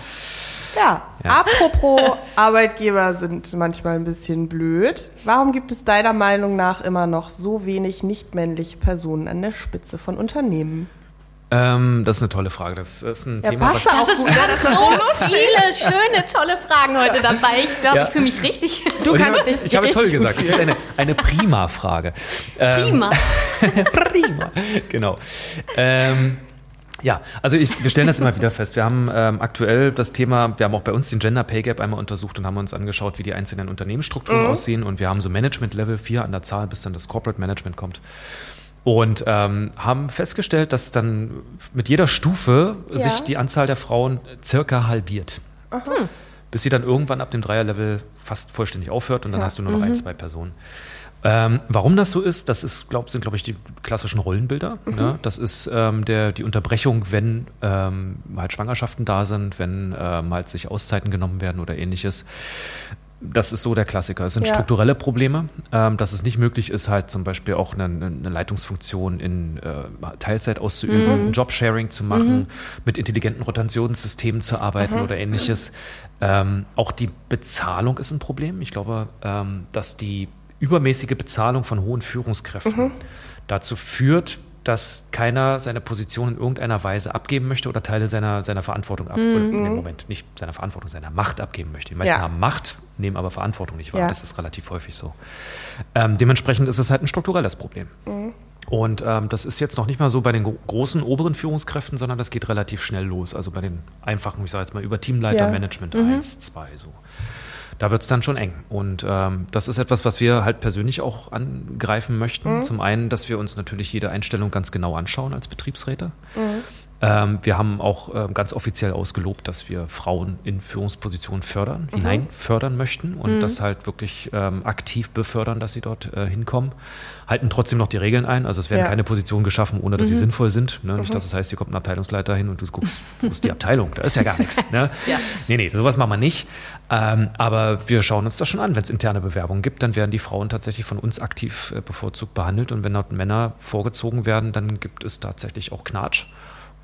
Ja, Ja. apropos Arbeitgeber sind manchmal ein bisschen blöd. Warum gibt es deiner Meinung nach immer noch so wenig nicht-männliche Personen an der Spitze von Unternehmen? Ähm, das ist eine tolle Frage. Das ist ein Ja, Thema, was auch Das ist gut. ganz so viele schöne, tolle Fragen heute dabei. Ich glaube, Ja. ich fühle mich richtig Du Und kannst ich, dich ich habe toll gesagt. Es ist eine, eine prima Frage. Ähm, prima. prima. Genau. Ähm, ja, also ich, wir stellen das immer wieder fest. Wir haben ähm, aktuell das Thema, wir haben auch bei uns den Gender Pay Gap einmal untersucht und haben uns angeschaut, wie die einzelnen Unternehmensstrukturen aussehen. Und wir haben so Management Level 4 an der Zahl, bis dann das Corporate Management kommt. Und ähm, haben festgestellt, dass dann mit jeder Stufe Ja. sich die Anzahl der Frauen circa halbiert. Bis sie dann irgendwann ab dem Dreierlevel fast vollständig aufhört und dann Ja. hast du nur noch ein, zwei Personen. Ähm, warum das so ist, das ist, glaub, sind, glaube ich, die klassischen Rollenbilder. Ne? Das ist ähm, der, die Unterbrechung, wenn ähm, halt Schwangerschaften da sind, wenn halt sich Auszeiten genommen werden oder ähnliches. Das ist so der Klassiker. Es sind Ja. strukturelle Probleme, ähm, dass es nicht möglich ist, halt zum Beispiel auch eine, eine Leitungsfunktion in äh, Teilzeit auszuüben, Jobsharing zu machen, mit intelligenten Rotationssystemen zu arbeiten oder ähnliches. Ähm, auch die Bezahlung ist ein Problem. Ich glaube, ähm, dass die übermäßige Bezahlung von hohen Führungskräften dazu führt, dass keiner seine Position in irgendeiner Weise abgeben möchte oder Teile seiner, seiner Verantwortung ab. Oder, nee, Moment, nicht seiner Verantwortung, seiner Macht abgeben möchte. Die meisten Ja. haben Macht, nehmen aber Verantwortung nicht wahr. Ja. Das ist relativ häufig so. Ähm, dementsprechend ist es halt ein strukturelles Problem. Und ähm, das ist jetzt noch nicht mal so bei den gro- großen oberen Führungskräften, sondern das geht relativ schnell los. Also bei den einfachen, ich sage jetzt mal über Teamleiter, Ja. Management 1, 2 so. Da wird es dann schon eng. Und ähm, das ist etwas, was wir halt persönlich auch angreifen möchten. Zum einen, dass wir uns natürlich jede Einstellung ganz genau anschauen als Betriebsräte. Ähm, wir haben auch ähm, ganz offiziell ausgelobt, dass wir Frauen in Führungspositionen fördern, hinein fördern möchten und das halt wirklich ähm, aktiv befördern, dass sie dort äh, hinkommen. Halten trotzdem noch die Regeln ein. Also es werden Ja. keine Positionen geschaffen, ohne dass sie sinnvoll sind. Ne? Nicht, dass es heißt, hier kommt ein Abteilungsleiter hin und du guckst, wo ist die Abteilung? Da ist ja gar nichts. Ne? Ja. Nee, nee, sowas machen wir nicht. Ähm, aber wir schauen uns das schon an. Wenn es interne Bewerbungen gibt, dann werden die Frauen tatsächlich von uns aktiv äh, bevorzugt behandelt. Und wenn dort Männer vorgezogen werden, dann gibt es tatsächlich auch Knatsch.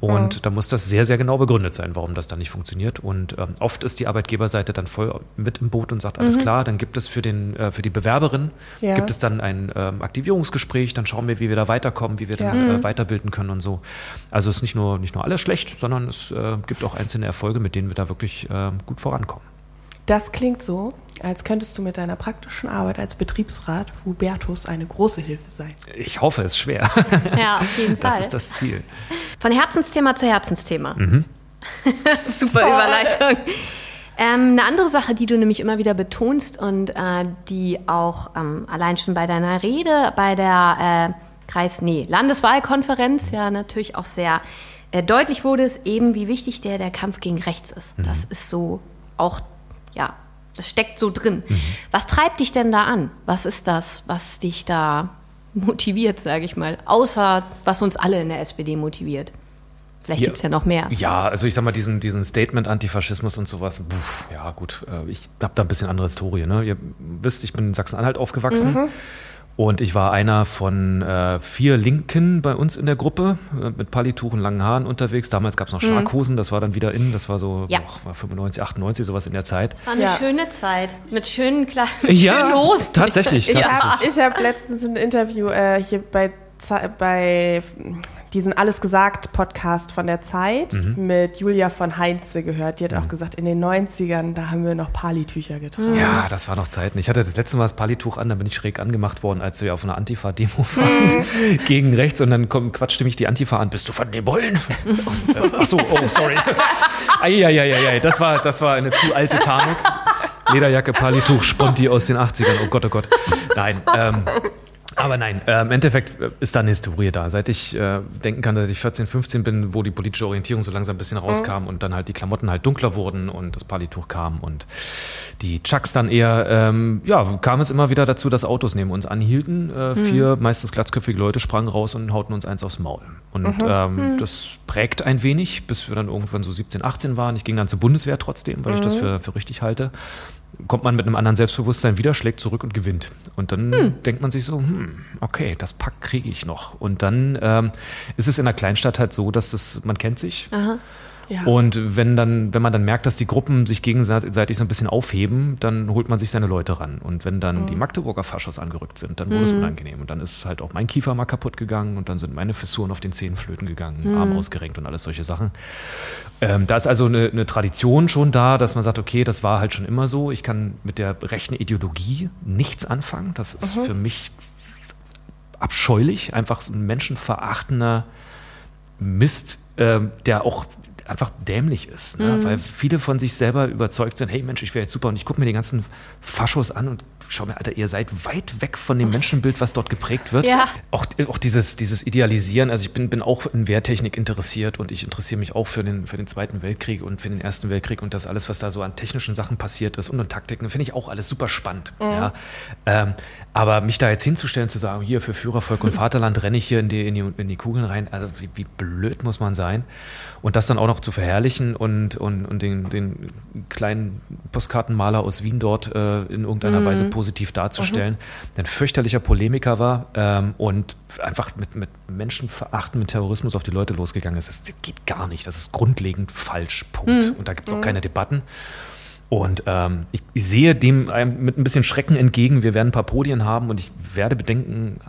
Und da muss das sehr, sehr genau begründet sein, warum das dann nicht funktioniert. Und ähm, oft ist die Arbeitgeberseite dann voll mit im Boot und sagt, alles klar, dann gibt es für, den, äh, für die Bewerberin, Ja. gibt es dann ein ähm, Aktivierungsgespräch, dann schauen wir, wie wir da weiterkommen, wie wir dann Ja. äh, weiterbilden können und so. Also es ist nicht nur, nicht nur alles schlecht, sondern es äh, gibt auch einzelne Erfolge, mit denen wir da wirklich äh, gut vorankommen. Das klingt so, als könntest du mit deiner praktischen Arbeit als Betriebsrat Hubertus eine große Hilfe sein. Ich hoffe, es ist schwer. Ja, auf jeden Das Fall. ist das Ziel. Von Herzensthema zu Herzensthema. Mhm. Super Überleitung. Ähm, eine andere Sache, die du nämlich immer wieder betonst und äh, die auch ähm, allein schon bei deiner Rede bei der äh, Kreis, nee, Landeswahlkonferenz ja natürlich auch sehr äh, deutlich wurde, ist eben, wie wichtig der, der Kampf gegen rechts ist. Mhm. Das ist so auch, ja, das steckt so drin. Mhm. Was treibt dich denn da an? Was ist das, was dich da motiviert, sage ich mal. Außer was uns alle in der SPD motiviert. Vielleicht Ja. gibt es ja noch mehr. Ja, also ich sag mal, diesen, diesen Statement Antifaschismus und sowas, pff, ja gut, äh, ich habe da ein bisschen andere Historie. Ne? Ihr wisst, ich bin in Sachsen-Anhalt aufgewachsen und ich war einer von äh, vier Linken bei uns in der Gruppe, äh, mit Palituch und langen Haaren unterwegs. Damals gab es noch Schlaghosen, das war dann wieder in, das war so Ja. och, war 95, 98, sowas in der Zeit. Das war eine Ja. schöne Zeit. Mit schönen kleinen Ja, schönen Hosen. tatsächlich, Ich habe ich hab letztens ein Interview äh, hier bei, bei diesen Alles gesagt Podcast von der Zeit Mhm. mit Julia von Heinze gehört. Die hat auch gesagt, in den 90ern, da haben wir noch Palitücher getragen. Ja, das war noch Zeiten. Ich hatte das letzte Mal das Palituch an, dann bin ich schräg angemacht worden, als wir auf einer Antifa-Demo waren, gegen rechts und dann kommt, quatschte mich die Antifa an. Bist du von den Bullen? Ach so, oh, sorry. Eieieiei, das war, das war eine zu alte Tarnung. Lederjacke, Palituch, Sponti aus den 80ern. Oh Gott, oh Gott. Nein, ähm, aber nein, äh, im Endeffekt äh, ist da eine Historie da. Seit ich äh, denken kann, dass ich 14, 15 bin, wo die politische Orientierung so langsam ein bisschen rauskam und dann halt die Klamotten halt dunkler wurden und das Palituch kam und die Chucks dann eher, ähm, ja, kam es immer wieder dazu, dass Autos neben uns anhielten. Äh, vier meistens glatzköpfige Leute sprangen raus und hauten uns eins aufs Maul. Und ähm, das prägt ein wenig, bis wir dann irgendwann so 17, 18 waren. Ich ging dann zur Bundeswehr trotzdem, weil ich das für, für richtig halte kommt man mit einem anderen Selbstbewusstsein wieder, schlägt zurück und gewinnt. Und dann denkt man sich so, hm, okay, das Pack kriege ich noch. Und dann ähm, ist es in der Kleinstadt halt so, dass das, man kennt sich. Ja. Und wenn dann, wenn man dann merkt, dass die Gruppen sich gegenseitig so ein bisschen aufheben, dann holt man sich seine Leute ran. Und wenn dann die Magdeburger Faschos angerückt sind, dann wurde es unangenehm. Und dann ist halt auch mein Kiefer mal kaputt gegangen und dann sind meine Fissuren auf den Zähnen flöten gegangen, Arm ausgerenkt und alles solche Sachen. Ähm, da ist also eine, eine Tradition schon da, dass man sagt, okay, das war halt schon immer so. Ich kann mit der rechten Ideologie nichts anfangen. Das ist für mich abscheulich, einfach so ein menschenverachtender Mist, ähm, der auch einfach dämlich ist. Ne? Weil viele von sich selber überzeugt sind, hey Mensch, ich wäre jetzt super und ich gucke mir die ganzen Faschos an und schau mir, Alter, ihr seid weit weg von dem Menschenbild, was dort geprägt wird. Ja. Auch, auch dieses, dieses Idealisieren, also ich bin, bin auch in Wehrtechnik interessiert und ich interessiere mich auch für den, für den Zweiten Weltkrieg und für den Ersten Weltkrieg und das alles, was da so an technischen Sachen passiert ist und an Taktiken, finde ich auch alles super spannend. Ja? Ähm, aber mich da jetzt hinzustellen, zu sagen, hier für Führervolk und Vaterland renne ich hier in die, in die, in die Kugeln rein, also wie, wie blöd muss man sein? Und das dann auch noch zu verherrlichen und, und, und den, den kleinen Postkartenmaler aus Wien dort äh, in irgendeiner Weise positiv darzustellen, der ein fürchterlicher Polemiker war ähm, und einfach mit, mit Menschenverachten, mit Terrorismus auf die Leute losgegangen ist. Das geht gar nicht. Das ist grundlegend falsch. Punkt. Und da gibt es auch keine Debatten. Und ähm, ich, ich sehe dem einem mit ein bisschen Schrecken entgegen. Wir werden ein paar Podien haben und ich werde bedenken,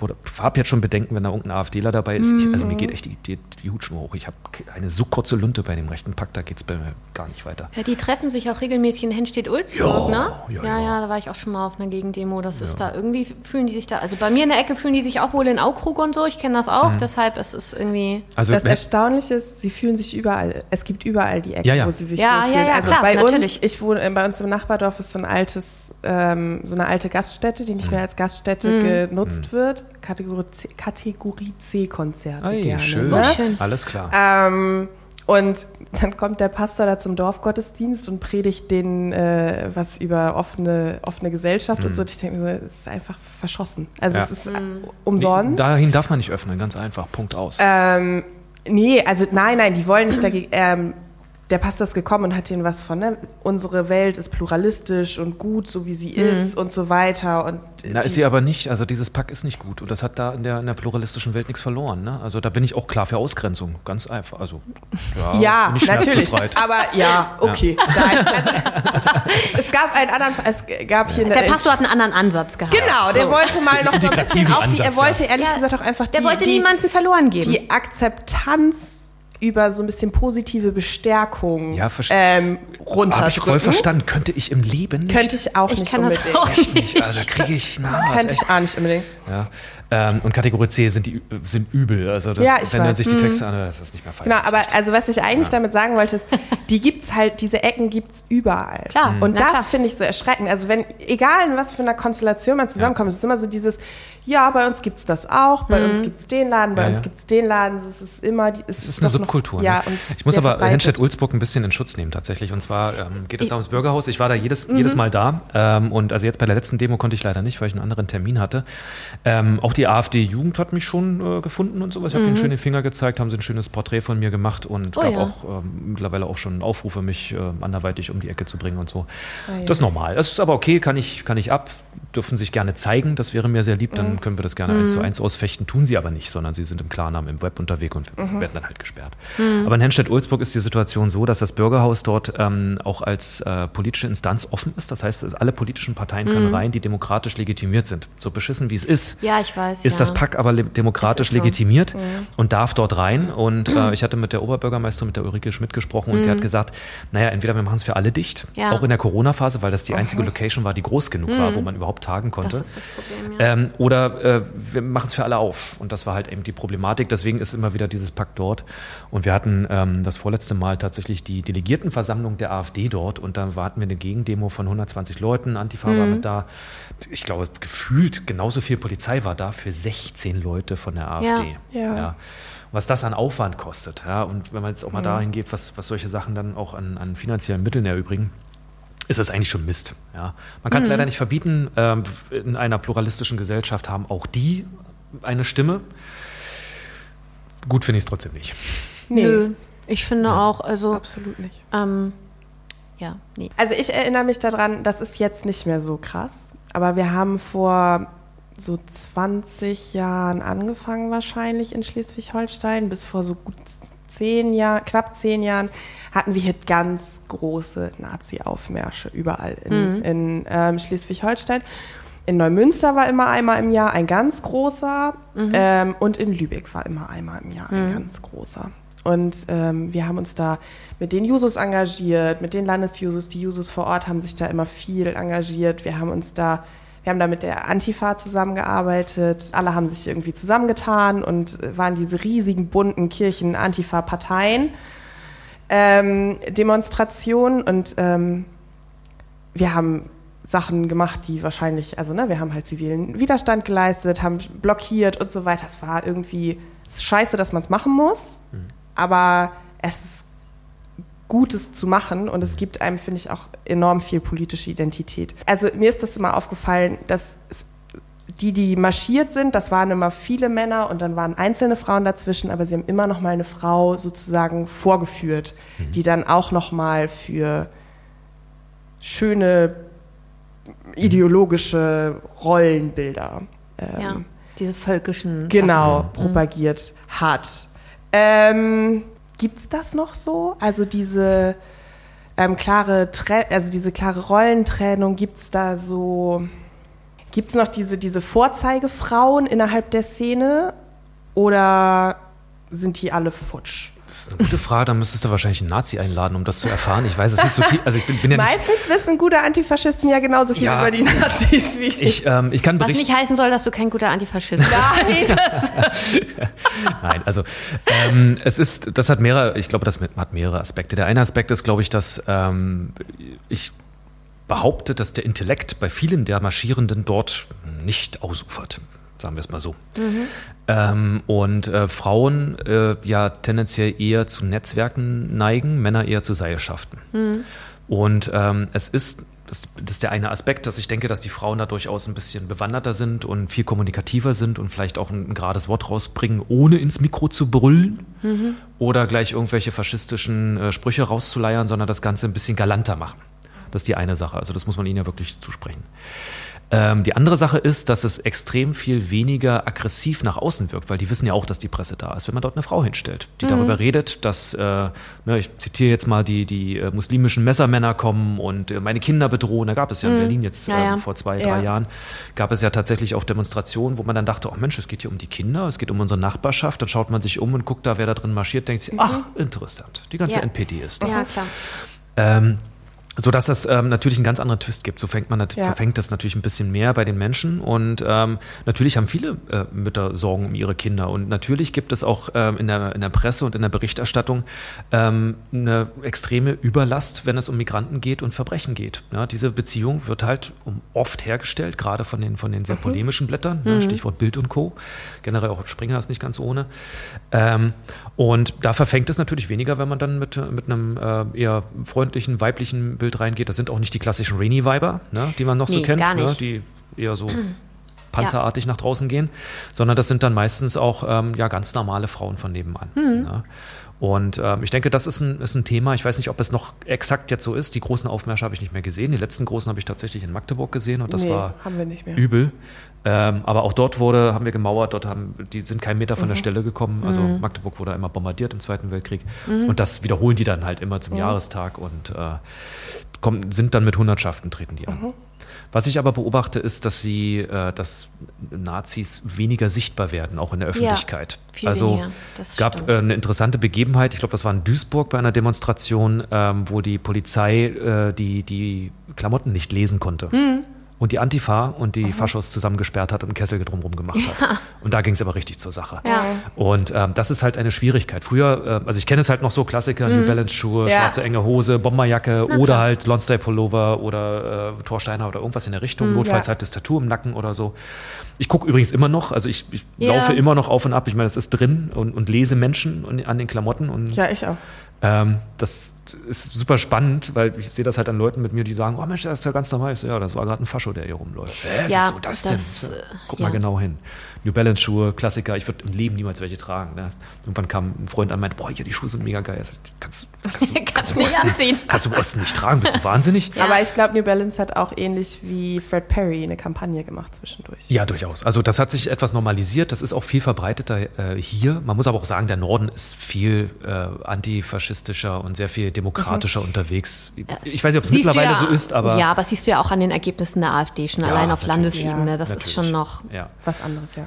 oder habe jetzt schon Bedenken, wenn da irgendein AfDler dabei ist. Ich, also mir geht echt die, die, die Hutschnur hoch. Ich habe eine so kurze Lunte bei dem rechten Pakt, da geht es bei mir gar nicht weiter. Ja, die treffen sich auch regelmäßig in Hennstedt-Ulzburg, Ja, ne? ja, ja, ja. ja, da war ich auch schon mal auf einer Gegendemo. Das ist da irgendwie, fühlen die sich da, also bei mir in der Ecke fühlen die sich auch wohl in Aukrug und so. Ich kenne das auch, deshalb es ist irgendwie. Also Das Erstaunliche ist, sie fühlen sich überall. Es gibt überall die Ecken, Ja, ja. wo sie sich Ja, ja, ja, also klar, bei natürlich. uns, ich wohne, äh, bei uns im Nachbardorf ist so ein altes, ähm, so eine alte Gaststätte, die nicht mehr als Gaststätte Mhm. genutzt wird. Kategorie C, Kategorie C Konzerte Ei, gerne. schön. Ne? schön. Alles klar. Ähm, und dann kommt der Pastor da zum Dorfgottesdienst und predigt denen äh, was über offene, offene Gesellschaft und so. Und ich denke mir so, es ist einfach verschossen. Also Ja. es ist äh, umsonst. Dahin darf man nicht öffnen, ganz einfach. Punkt aus. Ähm, nee, also nein, nein, die wollen nicht dagegen. Ähm, der Pastor ist gekommen und hat ihnen was von, ne? unsere Welt ist pluralistisch und gut, so wie sie ist und so weiter. Und Na, die- ist sie aber nicht. Also dieses Pack ist nicht gut. Und das hat da in der, in der pluralistischen Welt nichts verloren. Ne? Also da bin ich auch klar für Ausgrenzung. Ganz einfach. Also ja, ja, bin ich natürlich. Aber ja, okay. Nein, also, es gab einen anderen, es gab hier Der eine, Pastor hat einen anderen Ansatz gehabt. Genau, der wollte mal noch so ein bisschen auch die, er wollte ja. ehrlich Ja, gesagt auch einfach die, Der wollte die, niemanden verloren geben. die Akzeptanz über so ein bisschen positive Bestärkung Ja, ähm, Habe ich voll runterdrücken. verstanden. Könnte ich im Leben nicht. Könnte ich auch ich nicht kann das unbedingt. auch Echt nicht. nicht. Also kriege ich na, Könnte ich auch nicht unbedingt. Ja. Ähm, und Kategorie C sind die sind übel. Also das, Ja, ich wenn man weiß. sich die Texte anhört, ist das nicht mehr fein. Genau, aber also was ich eigentlich damit sagen wollte, ist, die gibt's halt, diese Ecken gibt's überall. Klar, Und na das finde ich so erschreckend. Also wenn, egal in was für einer Konstellation man zusammenkommt, es ist immer so dieses, ja, bei uns gibt's das auch, bei Mhm. uns gibt's den Laden, bei Ja, uns ja. gibt's den Laden. Es ist immer, die, Es ist eine noch- Subkultur. Ja, ne? es ist ich muss aber. Henstedt-Ulzburg ein bisschen in Schutz nehmen tatsächlich. Und zwar ähm, geht es da ums Bürgerhaus. Ich war da jedes, Mhm. jedes Mal da. Ähm, und also jetzt bei der letzten Demo konnte ich leider nicht, weil ich einen anderen Termin hatte. Ähm, auch die AfD-Jugend hat mich schon äh, gefunden und sowas. Ich habe Mhm. ihnen schön den Finger gezeigt, haben sie ein schönes Porträt von mir gemacht und Oh gab ja. auch ähm, mittlerweile auch schon Aufrufe, mich äh, anderweitig um die Ecke zu bringen und so. Ah, ja. Das ist normal. Das ist aber okay, kann ich, kann ich ab. Dürfen sich gerne zeigen, das wäre mir sehr lieb, Mhm. dann können wir das gerne eins zu eins ausfechten. Tun sie aber nicht, sondern sie sind im Klarnamen im Web unterwegs und werden dann halt gesperrt. Mhm. Aber in Hennstedt-Ulzburg ist die Situation so, dass das Bürgerhaus dort ähm, auch als äh, politische Instanz offen ist. Das heißt, alle politischen Parteien Mhm. können rein, die demokratisch legitimiert sind. So beschissen wie es ist, Ja, ich weiß. ist ja. das Pack aber demokratisch so. legitimiert und darf dort rein. Und äh, ich hatte mit der Oberbürgermeisterin, mit der Ulrike Schmidt gesprochen und sie hat gesagt, naja, entweder wir machen es für alle dicht, Mhm. Ja. auch in der Corona-Phase, weil das die einzige Location war, die groß genug war, wo man überhaupt tagen konnte. Mhm. Das ist das Problem, ja. Ähm, oder äh, wir machen es für alle auf. Und das war halt eben die Problematik. Deswegen ist immer wieder dieses Pakt dort. Und wir hatten ähm, das vorletzte Mal tatsächlich die Delegiertenversammlung der AfD dort. Und da hatten wir eine Gegendemo von 120 Leuten. Antifa war mit da. Ich glaube, gefühlt genauso viel Polizei war da für 16 Leute von der AfD. Ja. Ja. Was das an Aufwand kostet. Ja? Und wenn man jetzt auch mal dahin geht, was, was solche Sachen dann auch an, an finanziellen Mitteln erübrigen, ist das eigentlich schon Mist. Ja. Man kann es leider nicht verbieten. Ähm, in einer pluralistischen Gesellschaft haben auch die eine Stimme. Gut finde ich es trotzdem nicht. Nee, Nö, ich finde auch, also, absolut nicht. ähm, ja, nee. Also ich erinnere mich daran, das ist jetzt nicht mehr so krass, aber wir haben vor so 20 Jahren angefangen wahrscheinlich in Schleswig-Holstein, bis vor so gut zehn Jahren, knapp zehn Jahren hatten wir hier ganz große Nazi-Aufmärsche überall in, in ähm, Schleswig-Holstein. In Neumünster war immer einmal im Jahr ein ganz großer ähm, und in Lübeck war immer einmal im Jahr ein ganz großer. Und ähm, wir haben uns da mit den Jusos engagiert, mit den Landesjusos. Die Jusos vor Ort haben sich da immer viel engagiert. Wir haben uns da, wir haben da mit der Antifa zusammengearbeitet. Alle haben sich irgendwie zusammengetan und waren diese riesigen bunten Kirchen-Antifa-Parteien. Ähm, Demonstrationen und ähm, wir haben Sachen gemacht, die wahrscheinlich, also ne, wir haben halt zivilen Widerstand geleistet, haben blockiert und so weiter. Es war irgendwie scheiße, dass man es machen muss, aber es ist Gutes zu machen und es gibt einem, finde ich, auch enorm viel politische Identität. Also mir ist das immer aufgefallen, dass die, die marschiert sind, das waren immer viele Männer und dann waren einzelne Frauen dazwischen, aber sie haben immer noch mal eine Frau sozusagen vorgeführt, die dann auch noch mal für schöne ideologische Rollenbilder ähm, Ja, diese völkischen. genau propagiert hat. Ähm, Gibt es das noch so? Also diese ähm, klare, Tre also diese klare Rollentrennung, gibt es da so, gibt es noch diese, diese Vorzeigefrauen innerhalb der Szene oder sind die alle futsch? Das ist eine gute Frage. Da müsstest du wahrscheinlich einen Nazi einladen, um das zu erfahren. Ich weiß es nicht so tief. Also ich bin, bin ja nicht. Meistens wissen gute Antifaschisten ja genauso viel Ja. über die Nazis wie ich. Ich, ähm, ich kann Was nicht heißen soll, dass du kein guter Antifaschist bist. Nein, also ähm, es ist, das hat mehrere, ich glaube, das hat mehrere Aspekte. Der eine Aspekt ist, glaube ich, dass ähm, ich behaupte, dass der Intellekt bei vielen der Marschierenden dort nicht ausufert. Sagen wir es mal so. Ähm, und äh, Frauen äh, ja tendenziell eher zu Netzwerken neigen, Männer eher zu Seilschaften. Und ähm, es ist, das, ist der eine Aspekt, dass ich denke, dass die Frauen da durchaus ein bisschen bewanderter sind und viel kommunikativer sind und vielleicht auch ein, ein gerades Wort rausbringen, ohne ins Mikro zu brüllen oder gleich irgendwelche faschistischen äh, Sprüche rauszuleiern, sondern das Ganze ein bisschen galanter machen. Das ist die eine Sache. Also das muss man ihnen ja wirklich zusprechen. Ähm, die andere Sache ist, dass es extrem viel weniger aggressiv nach außen wirkt, weil die wissen ja auch, dass die Presse da ist, wenn man dort eine Frau hinstellt, die darüber redet, dass, äh, ne, ich zitiere jetzt mal, die, die äh, muslimischen Messermänner kommen und äh, meine Kinder bedrohen. Da gab es ja in Berlin jetzt Ja, ja. ähm, vor zwei, Ja. drei Jahren, gab es ja tatsächlich auch Demonstrationen, wo man dann dachte, oh Mensch, es geht hier um die Kinder, es geht um unsere Nachbarschaft. Dann schaut man sich um und guckt da, wer da drin marschiert, denkt sich, ach, interessant, die ganze Ja. NPD ist da. Ja, klar. Ähm, so dass das ähm, natürlich einen ganz anderen Twist gibt. So fängt man Ja. verfängt das natürlich ein bisschen mehr bei den Menschen und ähm, natürlich haben viele äh, Mütter Sorgen um ihre Kinder und natürlich gibt es auch ähm, in, der, in der Presse und in der Berichterstattung ähm, eine extreme Überlast, wenn es um Migranten geht und Verbrechen geht. Ja, diese Beziehung wird halt um oft hergestellt, gerade von den, von den sehr polemischen Blättern, ne, Stichwort Bild und Co. Generell auch Springer ist nicht ganz ohne. Und da verfängt es natürlich weniger, wenn man dann mit, mit einem äh, eher freundlichen, weiblichen Bild reingeht. Das sind auch nicht die klassischen Rainy-Viber, ne, die man noch so Nee, kennt, gar ne, die eher so panzerartig nach draußen gehen, sondern das sind dann meistens auch ähm, ja, ganz normale Frauen von nebenan. Mhm. Ja. Und ähm, ich denke, das ist ein, ist ein Thema. Ich weiß nicht, ob es noch exakt jetzt so ist. Die großen Aufmärsche habe ich nicht mehr gesehen. Die letzten großen habe ich tatsächlich in Magdeburg gesehen und das Nee, war übel. Ähm, aber auch dort wurde, haben wir gemauert, dort haben, die sind kein Meter Mhm. von der Stelle gekommen. Also Magdeburg wurde einmal bombardiert im Zweiten Weltkrieg. Und das wiederholen die dann halt immer zum Mhm. Jahrestag und äh, kommen, sind dann mit Hundertschaften, treten die an. Was ich aber beobachte, ist, dass sie, äh, dass Nazis weniger sichtbar werden, auch in der Öffentlichkeit. viel also es gab äh, eine interessante Begebenheit, ich glaube, das war in Duisburg bei einer Demonstration, ähm, wo die Polizei äh, die, die Klamotten nicht lesen konnte. Hm. Und die Antifa und die Faschos zusammengesperrt hat und einen Kessel drumherum gemacht hat. Und da ging es aber richtig zur Sache. Ja. Und ähm, das ist halt eine Schwierigkeit. Früher, äh, also ich kenne es halt noch so Klassiker, Mhm. New Balance Schuhe, Ja. schwarze enge Hose, Bomberjacke oder halt Lonsdale Pullover oder äh, Torsteiner oder irgendwas in der Mhm. Richtung. Notfalls Ja. halt das Tattoo im Nacken oder so. Ich gucke übrigens immer noch, also ich, ich Ja. laufe immer noch auf und ab. Ich meine, das ist drin und, und lese Menschen und, an den Klamotten und Ja, ich auch. ähm, das ist super spannend, weil ich sehe das halt an Leuten mit mir, die sagen, oh Mensch, das ist ja ganz normal. Ich so, ja, das war gerade ein Fascho, der hier rumläuft. Hä, Ja, wieso das, das, denn? äh, Guck ja. mal genau hin. New Balance Schuhe, Klassiker, ich würde im Leben niemals welche tragen. Ne? Irgendwann kam ein Freund an und meinte, boah, hier, die Schuhe sind mega geil. Ich so, Kannst, kannst, du- Kannst du nicht im Osten- anziehen. Kannst du im Osten nicht tragen, bist du wahnsinnig? Ja. Aber ich glaube, New Balance hat auch ähnlich wie Fred Perry eine Kampagne gemacht zwischendurch. Ja, durchaus. Also das hat sich etwas normalisiert. Das ist auch viel verbreiteter äh, hier. Man muss aber auch sagen, der Norden ist viel äh, antifaschistischer und sehr viel demokratischer unterwegs. Ich weiß nicht, ob es mittlerweile ja, so ist, aber Ja, aber siehst du ja auch an den Ergebnissen der AfD schon Ja, allein auf natürlich. Landesebene. Das ist natürlich. schon noch. Ja. Was anderes, ja.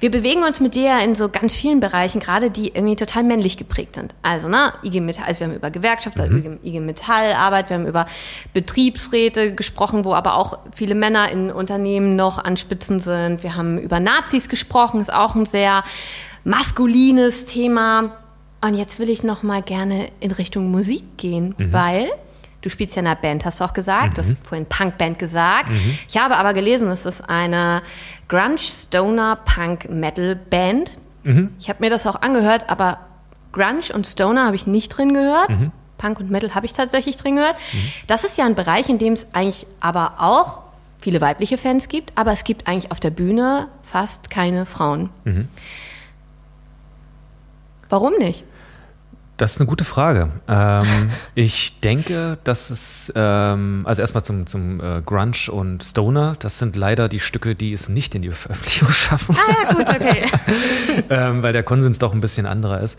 Wir bewegen uns mit dir in so ganz vielen Bereichen, gerade die irgendwie total männlich geprägt sind. Also, ne, IG Metall, also wir haben über Gewerkschaft, Mhm. IG, IG Metallarbeit, wir haben über Betriebsräte gesprochen, wo aber auch viele Männer in Unternehmen noch an Spitzen sind. Wir haben über Nazis gesprochen, ist auch ein sehr maskulines Thema. Und jetzt will ich noch mal gerne in Richtung Musik gehen, weil du spielst ja in einer Band, hast du auch gesagt. Du hast vorhin Punkband gesagt. Ich habe aber gelesen, es ist eine Grunge, Stoner, Punk, Metal Band. Ich habe mir das auch angehört, aber Grunge und Stoner habe ich nicht drin gehört. Punk und Metal habe ich tatsächlich drin gehört. Das ist ja ein Bereich, in dem es eigentlich aber auch viele weibliche Fans gibt, aber es gibt eigentlich auf der Bühne fast keine Frauen. Warum nicht? Das ist eine gute Frage. Ähm, ich denke, dass es, ähm, also erstmal zum, zum äh, Grunge und Stoner, das sind leider die Stücke, die es nicht in die Veröffentlichung schaffen, Ah ja, gut, okay. ähm, weil der Konsens doch ein bisschen anderer ist.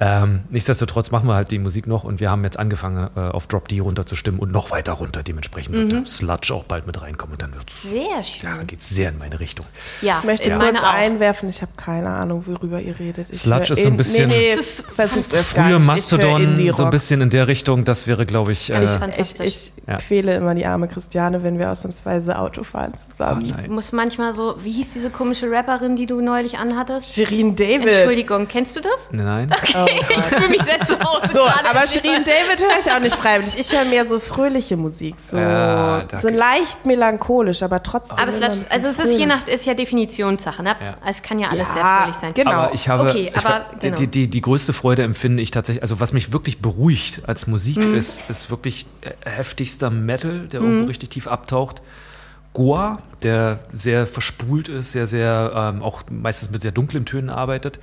Ähm, nichtsdestotrotz machen wir halt die Musik noch und wir haben jetzt angefangen, äh, auf Drop D runterzustimmen und noch weiter runter. Dementsprechend wird der Sludge auch bald mit reinkommen und dann wird Mhm. Sehr schön. ja, geht sehr in meine Richtung. Ja, Ich möchte in kurz einwerfen, ich habe keine Ahnung, worüber ihr redet. Ich Sludge ist so ein in- bisschen- Nee, nee, versuch's erst gar Hör Mastodon, so ein bisschen in der Richtung, das wäre, glaube ich, äh, Ich, ich Ja. quäle immer die arme Christiane, wenn wir ausnahmsweise Auto fahren zusammen. Oh. Ich muss manchmal so, wie hieß diese komische Rapperin, die du neulich anhattest? Shirin David. Entschuldigung, kennst du das? nein. Oh Ich fühle mich sehr zu Hause So, aber Shirin David höre ich auch nicht freiwillig. Ich höre mehr so fröhliche Musik, so, Ja, so leicht melancholisch, aber trotzdem. Aber es, bisschen also es ist je nach, ist ja Definitionssache, ne? Ja. Es kann ja alles Ja, sehr fröhlich sein. genau. Aber ich habe, Okay, ich, aber genau. die, die, die größte Freude empfinde ich tatsächlich, also was mich wirklich beruhigt als Musik Mhm. ist, ist wirklich äh, heftigster Metal, der irgendwo richtig tief abtaucht. Goa, der sehr verspult ist, sehr, sehr, ähm, auch meistens mit sehr dunklen Tönen arbeitet.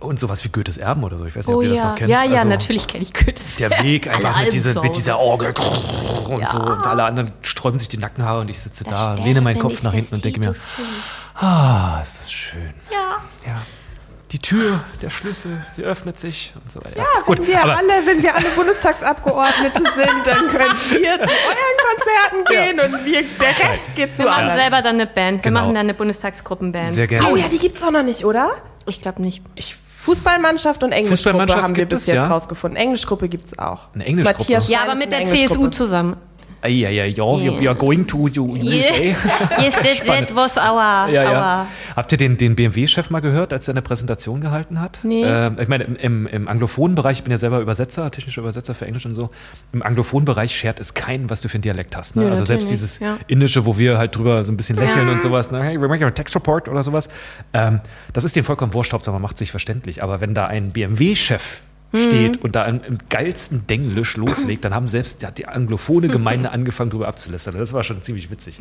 Und sowas wie Goethes Erben oder so. Ich weiß nicht, Oh ob ihr das ja, noch kennt. ja, ja, Also natürlich kenne ich Goethes. Der Weg einfach mit, diese, mit dieser Orgel und so. Und alle anderen sträuben sich die Nackenhaare und ich sitze da, lehne meinen Kopf nach hinten und denke mir, ah, ist das schön. Ja. Ja. Die Tür, der Schlüssel, sie öffnet sich und so weiter. Ja, wenn wir aber alle, wenn wir alle Bundestagsabgeordnete sind, dann können wir zu euren Konzerten gehen und wir, der Rest geht zu Wir machen anderen. selber dann eine Band. Wir Genau. machen dann eine Bundestagsgruppenband. sehr gerne. Oh ja, die gibt's auch noch nicht, oder? Ich glaube nicht. Ich, Fußballmannschaft und Englischgruppe Fußballmannschaft haben wir gibt bis es, jetzt ja. rausgefunden. Englischgruppe gibt's auch. Eine Englischgruppe? Matthias Ja, aber mit der CSU zusammen. Ja, ja, ja, ja, we, are going to USA. yes, that, that was our, Ja, our ja. Habt ihr den, den BMW-Chef mal gehört, als er eine Präsentation gehalten hat? Nee. Ähm, ich meine, im, im, anglophonen Bereich, ich bin ja selber Übersetzer, technischer Übersetzer für Englisch und so, im anglophonen Bereich schert es keinen, was du für einen Dialekt hast. Ne? Nö, also selbst dieses ja. Indische, wo wir halt drüber so ein bisschen lächeln und sowas, ne? hey, we make a text report oder sowas, ähm, das ist dem vollkommen wurscht, Hauptsache man macht sich verständlich. Aber wenn da ein BMW-Chef steht und da im, geilsten Denglisch loslegt, dann haben selbst ja, die anglophone Gemeinde angefangen, darüber abzulästern. Das war schon ziemlich witzig.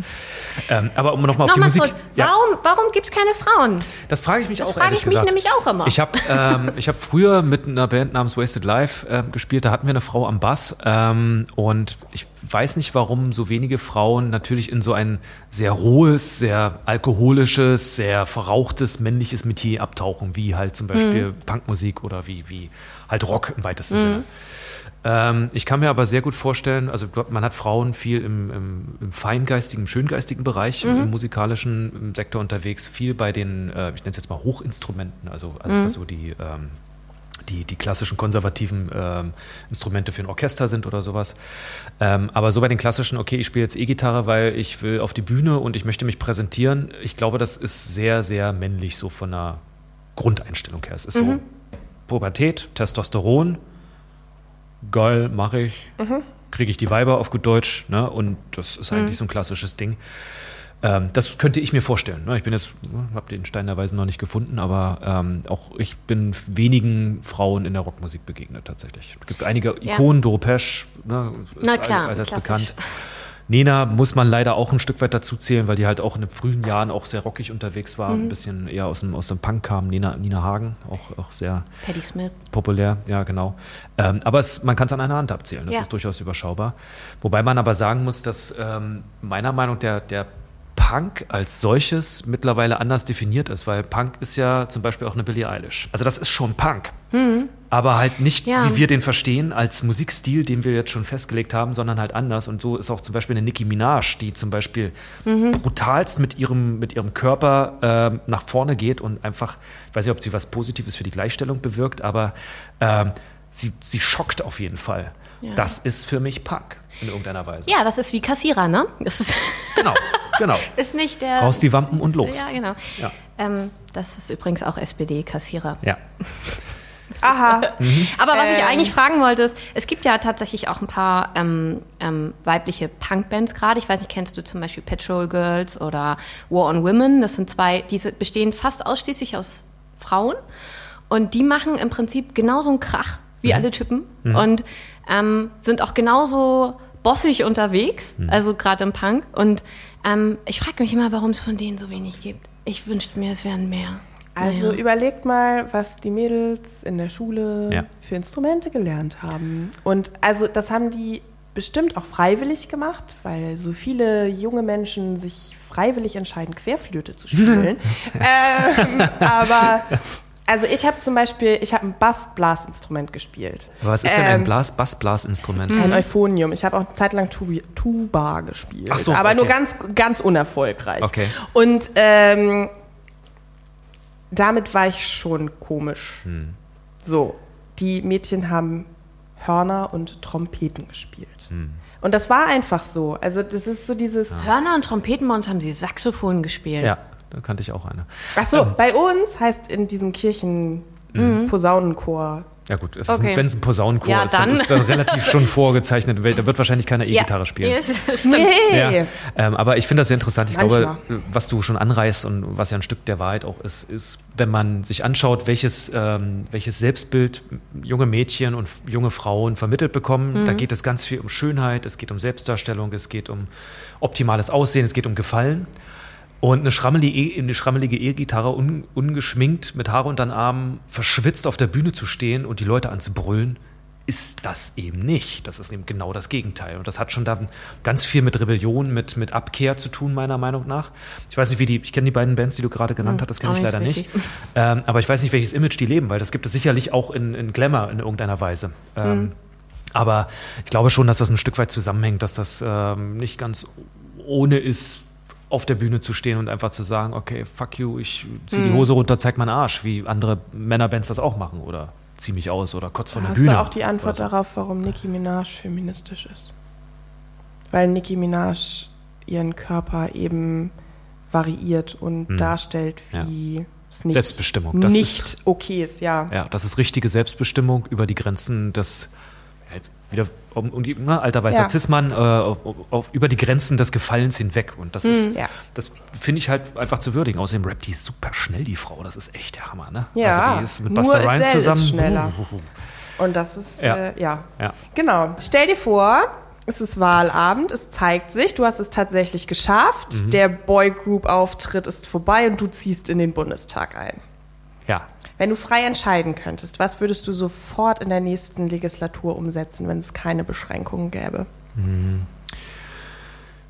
Ähm, aber um nochmal auf die Nochmal Musik... zurück. Warum, warum gibt es keine Frauen? Das frage ich mich Das auch frage ich mich gesagt. nämlich auch immer. Ich habe ähm, ich hab früher mit einer Band namens Wasted Life äh, gespielt. Da hatten wir eine Frau am Bass. Ähm, und ich weiß nicht, warum so wenige Frauen natürlich in so ein sehr rohes, sehr alkoholisches, sehr verrauchtes männliches Metier abtauchen, wie halt zum Beispiel Punkmusik oder wie, wie halt Rock im weitesten Sinne. Ähm, ich kann mir aber sehr gut vorstellen, also man hat Frauen viel im, im, im feingeistigen, im schöngeistigen Bereich, im, im musikalischen Sektor unterwegs, viel bei den, äh, ich nenne es jetzt mal Hochinstrumenten, also alles, was so die, ähm, die, die klassischen konservativen ähm, Instrumente für ein Orchester sind oder sowas. Ähm, aber so bei den klassischen, okay, ich spiele jetzt E-Gitarre, weil ich will auf die Bühne und ich möchte mich präsentieren. Ich glaube, das ist sehr, sehr männlich, so von der Grundeinstellung her. Es ist so Pubertät, Testosteron, geil, mache ich, kriege ich die Weiber auf gut Deutsch, ne? Und das ist eigentlich so ein klassisches Ding. Ähm, das könnte ich mir vorstellen. Ne? Ich bin jetzt, habe den Stein der Weisen noch nicht gefunden, aber ähm, auch ich bin wenigen Frauen in der Rockmusik begegnet tatsächlich. Es gibt einige Ja. Ikonen, Doro Pesch, ne, ist Na klar, allseits bekannt. Nena muss man leider auch ein Stück weit dazu zählen, weil die halt auch in den frühen Jahren auch sehr rockig unterwegs war, Mhm. ein bisschen eher aus dem, aus dem Punk kam. Nina, Nina Hagen, auch, auch sehr Patti Smith. populär, ja genau. Ähm, aber es, man kann es an einer Hand abzählen, das Ja. ist durchaus überschaubar. Wobei man aber sagen muss, dass ähm, meiner Meinung nach der, der Punk als solches mittlerweile anders definiert ist, weil Punk ist ja zum Beispiel auch eine Billie Eilish. Also das ist schon Punk. Aber halt nicht, Mhm. Ja. wie wir den verstehen, als Musikstil, den wir jetzt schon festgelegt haben, sondern halt anders. Und so ist auch zum Beispiel eine Nicki Minaj, die zum Beispiel Mhm. brutalst mit ihrem, mit ihrem Körper ähm, nach vorne geht und einfach, ich weiß nicht, ob sie was Positives für die Gleichstellung bewirkt, aber ähm, sie, sie schockt auf jeden Fall. Ja. Das ist für mich Punk in irgendeiner Weise. Ja, das ist wie Kassierer, ne? Das ist, Genau, genau. ist nicht der. Raus die Wampen und los. Ja, genau. Ja. Ähm, das ist übrigens auch SPD-Kassierer. Ja. Aha. Aber was ich Ähm. eigentlich fragen wollte, ist, es gibt ja tatsächlich auch ein paar ähm, ähm, weibliche Punkbands gerade. Ich weiß nicht, kennst du zum Beispiel Petrol Girls oder War on Women? Das sind zwei, diese bestehen fast ausschließlich aus Frauen. Und die machen im Prinzip genauso einen Krach wie alle Typen und ähm, sind auch genauso bossig unterwegs, also gerade im Punk. Und ähm, ich frage mich immer, warum es von denen so wenig gibt. Ich wünschte mir, es wären mehr. Also Naja. überlegt mal, was die Mädels in der Schule Ja. für Instrumente gelernt haben. Und also das haben die bestimmt auch freiwillig gemacht, weil so viele junge Menschen sich freiwillig entscheiden, Querflöte zu spielen. ähm, aber also ich habe zum Beispiel, ich habe ein Bassblasinstrument gespielt. Aber was ist denn ein Ähm, Blas, Bassblasinstrument? Ein Euphonium. Ich habe auch eine Zeit lang Tubi, Tuba gespielt. Ach so, aber nur okay. ganz, ganz unerfolgreich. Okay. Und ähm, damit war ich schon komisch. Hm. So, die Mädchen haben Hörner und Trompeten gespielt. Hm. Und das war einfach so. Also das ist so dieses. Hörner und Trompeten bei uns haben sie Saxophon gespielt. Ja, da kannte ich auch eine. Ach so, bei uns heißt in diesen Kirchen Mhm. Posaunenchor. Ja gut, es Okay. ist, wenn es ein Posaunenchor Ja, ist, dann, dann. ist dann relativ schon vorgezeichnet. Da wird wahrscheinlich keiner E-Gitarre spielen. Ja, stimmt. Nee! Ja, ähm, aber ich finde das sehr interessant. Ich Manchmal. glaube, was du schon anreißt und was ja ein Stück der Wahrheit auch ist, ist, wenn man sich anschaut, welches, ähm, welches Selbstbild junge Mädchen und junge Frauen vermittelt bekommen, da geht es ganz viel um Schönheit, es geht um Selbstdarstellung, es geht um optimales Aussehen, es geht um Gefallen. Und eine schrammelige, E- eine schrammelige E-Gitarre, un, ungeschminkt, mit Haare unter den Armen, verschwitzt auf der Bühne zu stehen und die Leute anzubrüllen, ist das eben nicht. Das ist eben genau das Gegenteil. Und das hat schon dann ganz viel mit Rebellion, mit, mit Abkehr zu tun, meiner Meinung nach. Ich weiß nicht, wie die, ich kenne die beiden Bands, die du gerade genannt hast, das kenne ich leider nicht. Ähm, aber ich weiß nicht, welches Image die leben, weil das gibt es sicherlich auch in, in Glamour in irgendeiner Weise. Ähm, Aber ich glaube schon, dass das ein Stück weit zusammenhängt, dass das ähm, nicht ganz ohne ist, auf der Bühne zu stehen und einfach zu sagen, okay, fuck you, ich zieh die Hose runter, zeig meinen Arsch, wie andere Männerbands das auch machen oder zieh mich aus oder kotz von der Bühne. du auch die Antwort so. darauf, warum Nicki Minaj feministisch ist? Weil Nicki Minaj ihren Körper eben variiert und darstellt, wie es nicht, Hm. Selbstbestimmung, das nicht ist- okay ist, ja. Ja, das ist richtige Selbstbestimmung über die Grenzen des wieder um, um die, ne, alter weißer Ja. Cis-Mann äh, auf, auf, über die Grenzen des Gefallens hinweg. Und das ist, Ja. das finde ich halt einfach zu würdigen. Außerdem rappt die super schnell, die Frau. Das ist echt der Hammer, ne? Ja, Also die ist mit Buster Rhymes Adele ist zusammen. schneller. Uh, uh. Und das ist, Ja. Äh, ja. Ja. Genau. Stell dir vor, es ist Wahlabend, es zeigt sich, du hast es tatsächlich geschafft, Mhm. der Boygroup-Auftritt ist vorbei und du ziehst in den Bundestag ein. Wenn du frei entscheiden könntest, was würdest du sofort in der nächsten Legislatur umsetzen, wenn es keine Beschränkungen gäbe?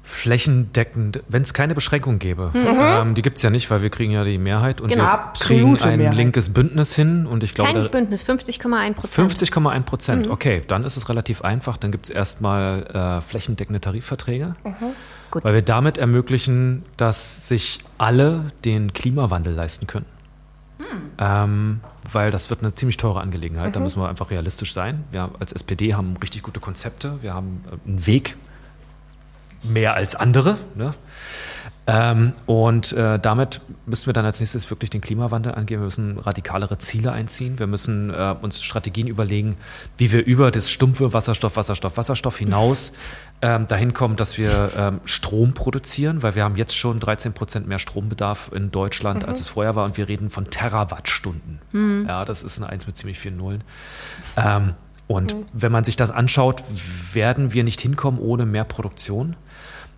Flächendeckend, wenn es keine Beschränkung gäbe. Ähm, die gibt es ja nicht, weil wir kriegen ja die Mehrheit und Genau. wir kriegen ein Mehrheit. linkes Bündnis hin und ich glaube, Kein da- Bündnis, 50,1 Prozent. 50,1 Prozent. Okay, dann ist es relativ einfach. Dann gibt es erstmal äh, flächendeckende Tarifverträge, Gut. weil wir damit ermöglichen, dass sich alle den Klimawandel leisten können. Ähm, weil das wird eine ziemlich teure Angelegenheit. Da müssen wir einfach realistisch sein. Wir als SPD haben richtig gute Konzepte. Wir haben äh, einen Weg mehr als andere. Ne? Ähm, und äh, damit müssen wir dann als nächstes wirklich den Klimawandel angehen. Wir müssen radikalere Ziele einziehen. Wir müssen äh, uns Strategien überlegen, wie wir über das stumpfe Wasserstoff, Wasserstoff, Wasserstoff hinaus ähm, dahin kommen, dass wir ähm, Strom produzieren, weil wir haben jetzt schon 13 Prozent mehr Strombedarf in Deutschland, als es vorher war. Und wir reden von Terawattstunden. Ja, das ist eine Eins mit ziemlich vielen Nullen. Ähm, und wenn man sich das anschaut, werden wir nicht hinkommen ohne mehr Produktion.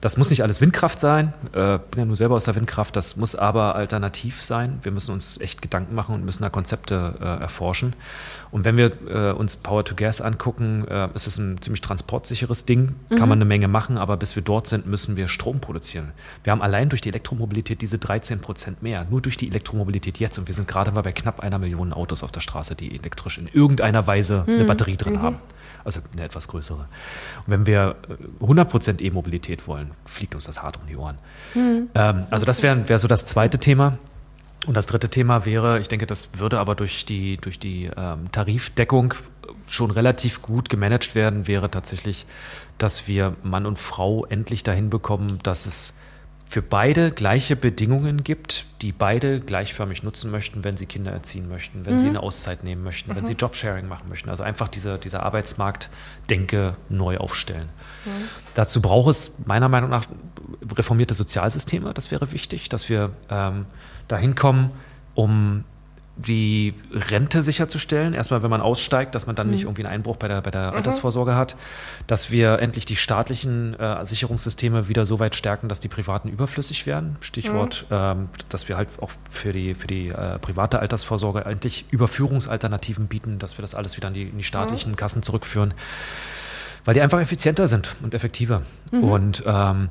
Das muss nicht alles Windkraft sein. Äh, bin ja nur selber aus der Windkraft. Das muss aber alternativ sein. Wir müssen uns echt Gedanken machen und müssen da Konzepte äh, erforschen. Und wenn wir äh, uns Power to Gas angucken, äh, ist es ein ziemlich transportsicheres Ding. Kann man eine Menge machen, aber bis wir dort sind, müssen wir Strom produzieren. Wir haben allein durch die Elektromobilität diese 13 Prozent mehr. Nur durch die Elektromobilität jetzt. Und wir sind gerade mal bei knapp einer Million Autos auf der Straße, die elektrisch in irgendeiner Weise eine Batterie drin haben. Also eine etwas größere. Und wenn wir äh, 100% E-Mobilität wollen, fliegt uns das hart um die Ohren. Ähm, also das wäre wär so das zweite Thema. Und das dritte Thema wäre, ich denke, das würde aber durch die, durch die ähm, Tarifdeckung schon relativ gut gemanagt werden, wäre tatsächlich, dass wir Mann und Frau endlich dahin bekommen, dass es für beide gleiche Bedingungen gibt, die beide gleichförmig nutzen möchten, wenn sie Kinder erziehen möchten, wenn sie eine Auszeit nehmen möchten, wenn sie Jobsharing machen möchten. Also einfach diese, diese Arbeitsmarktdenke neu aufstellen. Dazu braucht es meiner Meinung nach reformierte Sozialsysteme. Das wäre wichtig, dass wir ähm, dahin kommen, um die Rente sicherzustellen. Erstmal, wenn man aussteigt, dass man dann nicht irgendwie einen Einbruch bei der, bei der Altersvorsorge hat. Dass wir endlich die staatlichen äh, Sicherungssysteme wieder so weit stärken, dass die privaten überflüssig werden. Stichwort, ähm, dass wir halt auch für die, für die äh, private Altersvorsorge endlich Überführungsalternativen bieten, dass wir das alles wieder in die, in die staatlichen Kassen zurückführen. Weil die einfach effizienter sind und effektiver. Und ähm,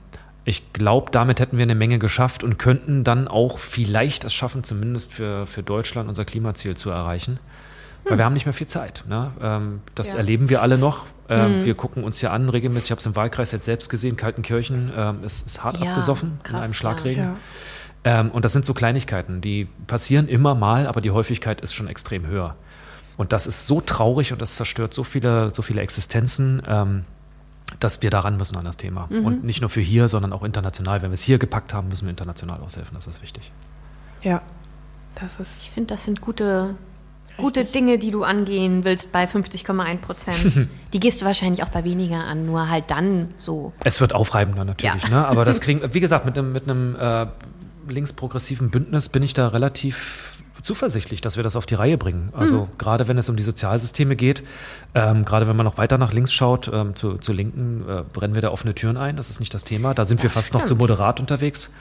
ich glaube, damit hätten wir eine Menge geschafft und könnten dann auch vielleicht es schaffen, zumindest für, für Deutschland unser Klimaziel zu erreichen. Weil wir haben nicht mehr viel Zeit. Ne? Ähm, das Ja. erleben wir alle noch. Ähm, Wir gucken uns ja an regelmäßig. Ich habe es im Wahlkreis jetzt selbst gesehen. Kaltenkirchen ähm, ist, ist hart Ja, abgesoffen krass, in einem. Schlagregen. Ja. Ähm, und das sind so Kleinigkeiten, die passieren immer mal, aber die Häufigkeit ist schon extrem höher. Und das ist so traurig und das zerstört so viele, so viele Existenzen, ähm, dass wir daran müssen an das Thema. Und nicht nur für hier, sondern auch international. Wenn wir es hier gepackt haben, müssen wir international aushelfen. Das ist wichtig. Ja. Das ist. Ich finde, das sind gute, gute Dinge, die du angehen willst bei 50,1 Prozent. die gehst du wahrscheinlich auch bei weniger an, nur halt dann so. Es wird aufreibender natürlich, Ja. ne? aber das kriegen, wie gesagt, mit einem, mit einem äh, linksprogressiven Bündnis bin ich da relativ zuversichtlich, dass wir das auf die Reihe bringen. Also gerade wenn es um die Sozialsysteme geht, ähm, gerade wenn man noch weiter nach links schaut, ähm, zu, zu Linken, äh, brennen wir da offene Türen ein. Das ist nicht das Thema. Da sind wir fast noch zu stimmt. moderat unterwegs.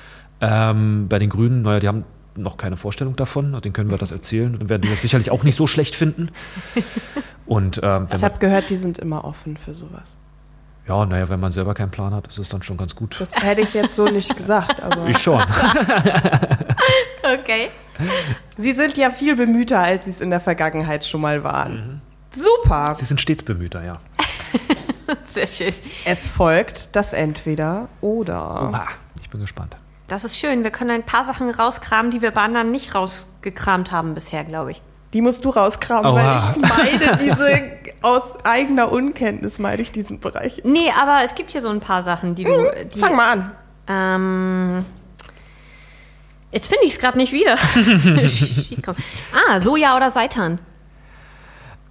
Ähm, bei den Grünen, naja, die haben noch keine Vorstellung davon. Den können wir das erzählen. Dann werden die das sicherlich auch nicht so schlecht finden. Und ähm, Ich habe gehört, die sind immer offen für sowas. Ja, naja, wenn man selber keinen Plan hat, ist es dann schon ganz gut. Das hätte ich jetzt so nicht gesagt, aber Ich schon. Okay. sie sind ja viel bemühter, als sie es in der Vergangenheit schon mal waren. Super. Sie sind stets bemühter, ja. Sehr schön. Es folgt das Entweder oder. Ah, ich bin gespannt. Das ist schön. Wir können ein paar Sachen rauskramen, die wir bei anderen nicht rausgekramt haben bisher, glaube ich. Die musst du rauskramen, Oha. weil ich meide diese, aus eigener Unkenntnis meide ich diesen Bereich. Nee, aber es gibt hier so ein paar Sachen, die du. Die, Fang mal an. Ähm, jetzt finde ich es gerade nicht wieder. Ah, Soja oder Seitan?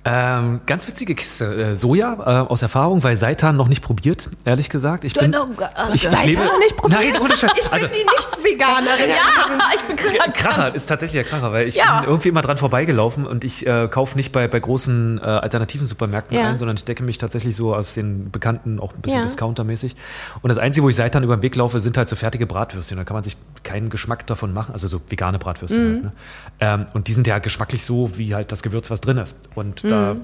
Ähm, ganz witzige Kiste. Äh, Soja äh, aus Erfahrung, weil Seitan noch nicht probiert, ehrlich gesagt. Ich bin, oh Gott. ich, ich Seitan lebe, noch nicht probiert? Nein, ohne Scheiß. Ich bin Also, die Nicht-Veganerin. Ja, ich bin gerade Kracher ist tatsächlich der Kracher, weil ich Ja. bin irgendwie immer dran vorbeigelaufen und ich äh, kaufe nicht bei, bei großen äh, alternativen Supermärkten Ja. ein, sondern ich decke mich tatsächlich so aus den bekannten, auch ein bisschen Ja. discountermäßig. Und das Einzige, wo ich Seitan über den Weg laufe, sind halt so fertige Bratwürstchen. Da kann man sich keinen Geschmack davon machen, also so vegane Bratwürstchen Mhm. halt. Ne? Ähm, und die sind ja geschmacklich so, wie halt das Gewürz, was drin ist. Und da Mhm.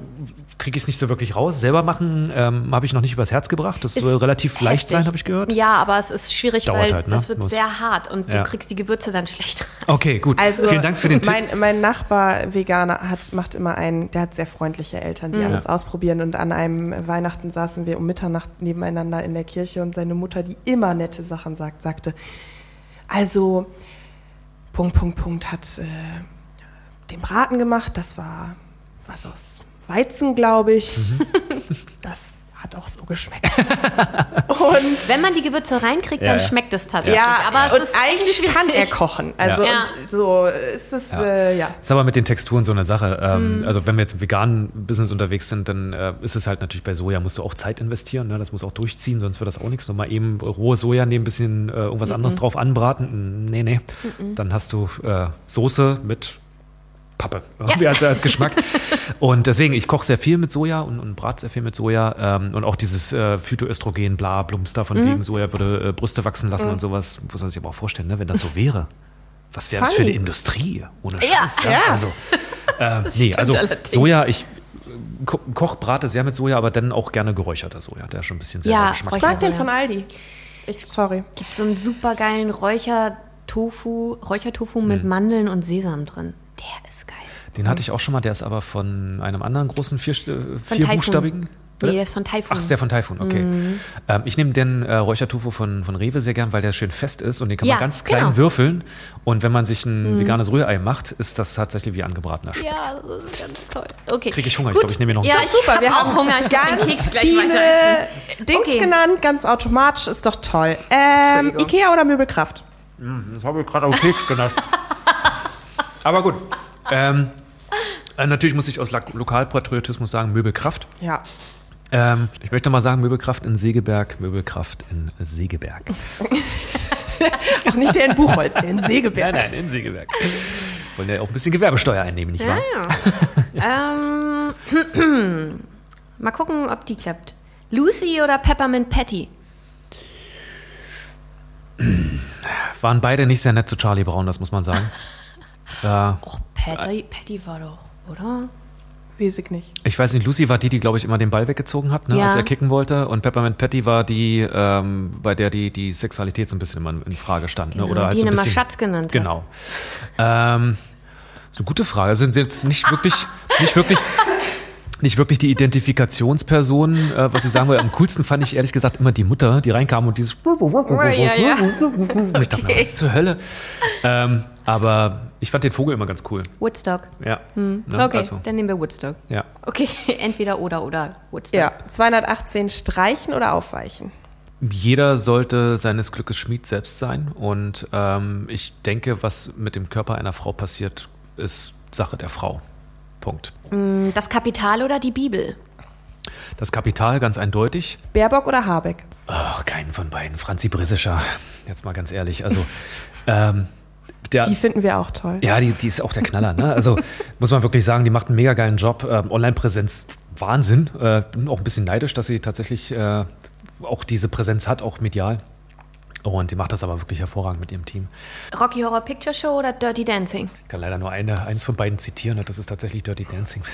Kriege ich es nicht so wirklich raus. Selber machen ähm, habe ich noch nicht übers Herz gebracht. Das Ist soll relativ leicht heftig. sein, habe ich gehört. Ja, aber es ist schwierig, Dauert weil halt, ne? das wird Muss- sehr hart und Ja. du kriegst die Gewürze dann schlecht. Okay, gut. Also, Vielen Dank für den Tipp. mein, mein Nachbar Veganer hat, macht immer einen, der hat sehr freundliche Eltern, die Mhm. alles ausprobieren. Und an einem Weihnachten saßen wir um Mitternacht nebeneinander in der Kirche und seine Mutter, die immer nette Sachen sagt, sagte, also Punkt, Punkt, Punkt hat äh, den Braten gemacht. Das war was aus Weizen, glaube ich. Mhm. Das hat auch so geschmeckt. und Wenn man die Gewürze reinkriegt, Ja, dann ja. schmeckt es tatsächlich. ja, aber es und eigentlich kann er kochen. Also Ja. und so ist es, ja. Äh, ja. Ist aber mit den Texturen so eine Sache. Ähm, Mhm. Also wenn wir jetzt im veganen Business unterwegs sind, dann äh, ist es halt natürlich bei Soja, musst du auch Zeit investieren. Ne? Das muss auch durchziehen, sonst wird das auch nichts. Nochmal eben rohe Soja nehmen, ein bisschen äh, irgendwas Mhm. anderes drauf anbraten. Nee, nee. Dann hast du äh, Soße mit Pappe, irgendwie als, als Geschmack. und deswegen, ich koche sehr viel mit Soja und, und brate sehr viel mit Soja. Ähm, und auch dieses äh, Phytoöstrogen, bla, Blumster Mhm. von wegen Soja würde äh, Brüste wachsen lassen und sowas. Muss man sich aber auch vorstellen, ne? wenn das so wäre. Was wäre das für eine Industrie? Ohne Scheiß. Ja. Ja. Also, äh, nee, also allerdings. Soja, ich ko koch, brate sehr mit Soja, aber dann auch gerne geräucherter Soja, der ist schon ein bisschen sehr Ja, Geschmack. Ich mag den von Aldi. Ich, sorry. gibt so einen super geilen Räuchertofu, Räuchertofu Mhm. mit Mandeln und Sesam drin. Der ist geil. Den hatte ich auch schon mal, der ist aber von einem anderen großen vier, äh, Von vierbuchstabigen. Nee, der ist von Taifun. Ach, ist der von Taifun, okay. Ähm, ich nehme den äh, Räuchertofu von, von Rewe sehr gern, weil der schön fest ist und den kann Ja, man ganz klein genau. würfeln. Und wenn man sich ein veganes Rührei macht, ist das tatsächlich wie angebratener Speck. Ja, das ist ganz toll. Okay. Kriege ich Hunger. Ich Gut. glaube, ich nehme mir noch Ja, einen ich Super, habe wir auch haben Hunger. Ich muss den ganz Keks gleich viele weiter essen. Dings Okay. genannt, ganz automatisch, ist doch toll. Ähm, Ikea oder Möbelkraft? Das habe ich gerade auf Keks genannt. Aber gut. Ähm, äh, natürlich muss ich aus Lokalpatriotismus sagen, Möbelkraft. Ja. Ähm, ich möchte mal sagen, Möbelkraft in Segeberg, Möbelkraft in Segeberg. Auch nicht der in Buchholz, der in Segeberg. nein, in Segeberg. Wollen ja auch ein bisschen Gewerbesteuer einnehmen, nicht wahr? ähm, mal gucken, ob die klappt. Lucy oder Peppermint Patty? Waren beide nicht sehr nett zu Charlie Brown, das muss man sagen. äh, Och, Patty, Patty war doch, oder? Weiß ich nicht. ich weiß nicht, Lucy war die, die, glaube ich, immer den Ball weggezogen hat, ne, Ja. als er kicken wollte. Und Peppermint Patty war die, ähm, bei der die, die Sexualität so ein bisschen immer in Frage stand. Ne? Genau, Oder halt die so ihn ein immer bisschen, Schatz genannt. Genau. Ähm, ist eine gute Frage. Sind sie jetzt nicht wirklich, nicht wirklich, nicht wirklich die Identifikationspersonen, äh, was ich sagen will. Am coolsten fand ich ehrlich gesagt immer die Mutter, die reinkam und dieses. ja, ja. Und ich dachte, mir, Okay. was zur Hölle? Ähm, aber ich fand den Vogel immer ganz cool. Woodstock. Ja. Ne? Okay, Also, dann nehmen wir Woodstock. ja. Okay, entweder oder oder Woodstock. Ja, 218 streichen oder aufweichen? Jeder sollte seines Glückes Schmied selbst sein. Und ähm, ich denke, was mit dem Körper einer Frau passiert, ist Sache der Frau. Punkt. Das Kapital oder die Bibel? Das Kapital ganz eindeutig. Baerbock oder Habeck? Ach, keinen von beiden. Franzi Brissischer. Jetzt mal ganz ehrlich. Also, ähm, der, Die finden wir auch toll. ja, die, die ist auch der Knaller. Ne? Also, muss man wirklich sagen, die macht einen mega geilen Job. Ähm, Online-Präsenz, Wahnsinn. Äh, bin auch ein bisschen neidisch, dass sie tatsächlich äh, auch diese Präsenz hat, auch medial. Und die macht das aber wirklich hervorragend mit ihrem Team. Rocky Horror Picture Show oder Dirty Dancing? Ich kann leider nur eine, eins von beiden zitieren und das ist tatsächlich Dirty Dancing.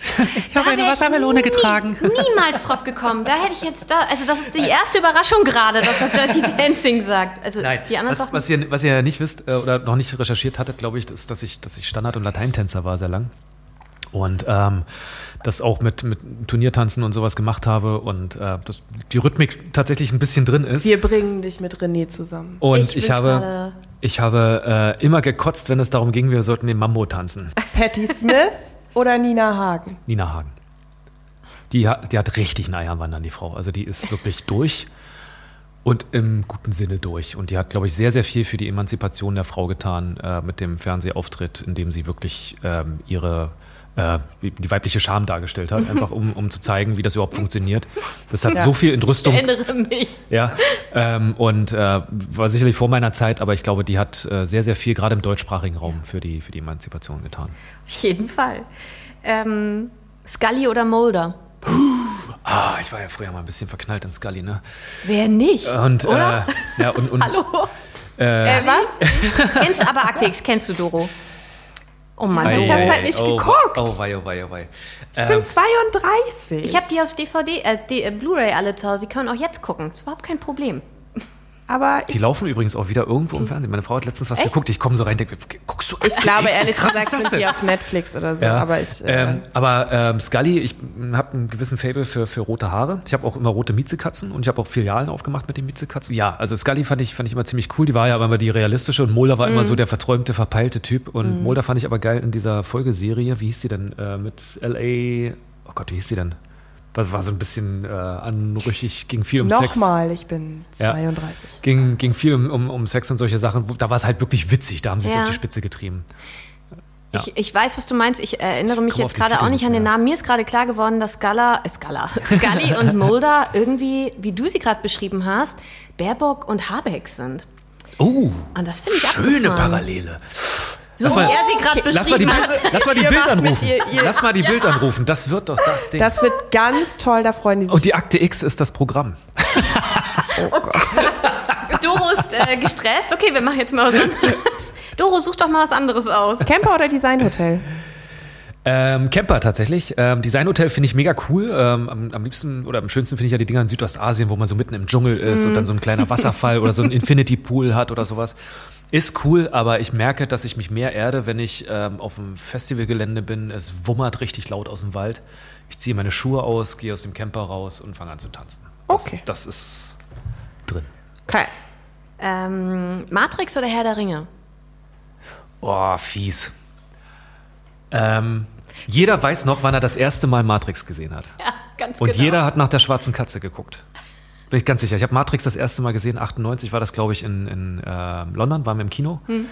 Ich habe eine Wassermelone getragen. Nie, niemals drauf gekommen. Da hätte ich jetzt da. Also, das ist die erste Überraschung gerade, dass er Dirty Dancing sagt. Also, Nein, die anderen was, Sachen. was, ihr, was ihr ja nicht wisst äh, oder noch nicht recherchiert hattet, glaube ich, ist, dass ich, dass ich Standard- und Lateintänzer war sehr lang. Und ähm, das auch mit, mit Turniertanzen und sowas gemacht habe und äh, dass die Rhythmik tatsächlich ein bisschen drin ist. Wir bringen dich mit René zusammen. Und Ich ich, habe, ich habe äh, immer gekotzt, wenn es darum ging, wir sollten den Mambo tanzen. Patty Smith oder Nina Hagen? Nina Hagen. Die hat, die hat richtig einen Eierwandern, die Frau. Also die ist wirklich durch und im guten Sinne durch. Und die hat, glaube ich, sehr, sehr viel für die Emanzipation der Frau getan äh, mit dem Fernsehauftritt, in dem sie wirklich ähm, ihre äh, die weibliche Scham dargestellt hat, einfach um, um zu zeigen, wie das überhaupt funktioniert. Das hat Ja. so viel Entrüstung. Ich erinnere mich. Ja, ähm, und äh, war sicherlich vor meiner Zeit, aber ich glaube, die hat äh, sehr, sehr viel, gerade im deutschsprachigen Raum, für die, für die Emanzipation getan. Auf jeden Fall. Ähm, Scully oder Mulder? Ah, ich war ja früher mal ein bisschen verknallt in Scully, ne? Wer nicht? Und, Oder? Äh, ja, und, und Hallo? Äh, was? Kennst du aber X, kennst du Doro? Oh Mann, Ei. Ich hab's ei, halt nicht oh, geguckt. Oh, wei, oh, wei, oh, wei. Ich bin 32. Ich habe die auf DVD, äh, die, äh, Blu-ray alle zu Hause. Die kann man auch jetzt gucken. Ist überhaupt kein Problem. Aber Die laufen übrigens auch wieder irgendwo im Fernsehen. Meine Frau hat letztens was Echt? geguckt. Ich komme so rein und denke, guckst du ich glaube, ehrlich krass gesagt sind die auf Netflix oder so. Ja, Aber ich. Äh, ähm, aber ähm, Scully, ich habe einen gewissen Fable für, für rote Haare. Ich habe auch immer rote Miezekatzen und ich habe auch Filialen aufgemacht mit den Miezekatzen. Ja, also Scully fand ich, fand ich immer ziemlich cool. Die war ja aber immer die realistische und Mulder war immer so der verträumte, verpeilte Typ. Und Mulder fand ich aber geil in dieser Folgeserie. Wie hieß die denn? Äh, mit L.A. Oh Gott, wie hieß die denn? Das war so ein bisschen äh, anrüchig, ging viel um Sex. Nochmal, ich bin Ja. 32. Ging, ging viel um, um, um Sex und solche Sachen. Da war es halt wirklich witzig. Da haben sie es Ja. auf die Spitze getrieben. Ja. Ich, ich weiß, was du meinst. Ich erinnere mich jetzt gerade auch nicht an den. Namen. Mir ist gerade klar geworden, dass Scala, äh, Scala, Scully und Mulder irgendwie, wie du sie gerade beschrieben hast, Baerbock und Habeck sind. Oh, Und das finde ich schöne abgefahren. Parallele. So Lass wie mal- er sie gerade Lass mal die hat. lass mal die Bild anrufen. ihr- ihr- Lass mal die Bild anrufen. Das wird doch das Ding. Das wird ganz toll, da freuen die sich. und die Akte X ist das Programm. Doro ist äh, gestresst. Okay, wir machen jetzt mal was anderes. Doro, such doch mal was anderes aus. Camper oder Designhotel? Ähm, Camper tatsächlich. Ähm, Designhotel finde ich mega cool. Ähm, am, am liebsten oder am schönsten finde ich ja die Dinger in Südostasien, wo man so mitten im Dschungel ist und dann so ein kleiner Wasserfall oder so ein Infinity Pool hat oder sowas. Ist cool, aber ich merke, dass ich mich mehr erde, wenn ich ähm, auf dem Festivalgelände bin. Es wummert richtig laut aus dem Wald. Ich ziehe meine Schuhe aus, gehe aus dem Camper raus und fange an zu tanzen. Das, Okay. Das ist drin. Okay. Ähm, Matrix oder Herr der Ringe? Oh, fies. Ähm, jeder weiß noch, wann er das erste Mal Matrix gesehen hat. Ja, ganz Und genau. jeder hat nach der schwarzen Katze geguckt. Bin ich ganz sicher. Ich habe Matrix das erste Mal gesehen, 98 war das, glaube ich, in, in äh, London, waren wir im Kino. Hm.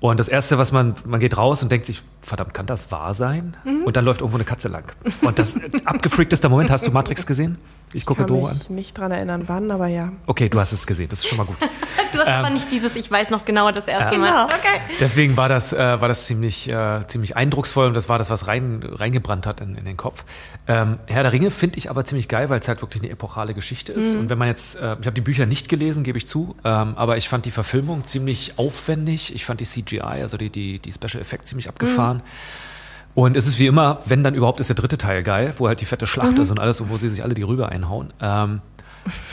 Und das Erste, was man, man geht raus und denkt sich, verdammt, kann das wahr sein? Mhm. Und dann läuft irgendwo eine Katze lang. Und das abgefreakteste Moment, hast du Matrix gesehen? Ich gucke Kann Doro an. mich nicht dran erinnern, wann, aber ja. Okay, du hast es gesehen, das ist schon mal gut. Du hast Ähm, aber nicht dieses, ich weiß noch genau das erste Mal. Genau. Okay. Deswegen war das, äh, war das ziemlich, äh, ziemlich eindrucksvoll und das war das, was rein, reingebrannt hat in, in den Kopf. Ähm, Herr der Ringe finde ich aber ziemlich geil, weil es halt wirklich eine epochale Geschichte ist. Und wenn man jetzt, äh, ich habe die Bücher nicht gelesen, gebe ich zu, ähm, aber ich fand die Verfilmung ziemlich aufwendig. Ich fand die CGI, also die, die, die Special Effects ziemlich abgefahren. Und es ist wie immer, wenn dann überhaupt ist der dritte Teil geil, wo halt die fette Schlacht ist und alles und wo sie sich alle die Rübe einhauen. Ähm,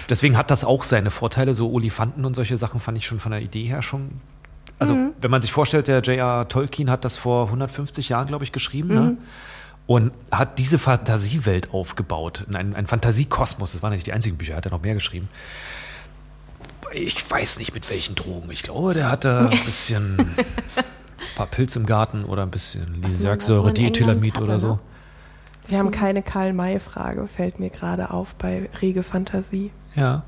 deswegen hat das auch seine Vorteile. So Olifanten und solche Sachen fand ich schon von der Idee her schon. Also, wenn man sich vorstellt, der J.R. Tolkien hat das vor 150 Jahren, glaube ich, geschrieben. Ne? Und hat diese Fantasiewelt aufgebaut. Ein, ein Fantasiekosmos. Das waren nicht die einzigen Bücher, er hat ja noch mehr geschrieben. Ich weiß nicht mit welchen Drogen. Ich glaube, der hatte ein bisschen ein paar Pilze im Garten oder ein bisschen Lysergsäure, England Diethylamid oder so. Wir haben keine Karl-May-Frage, fällt mir gerade auf bei Rege Fantasie. Ja.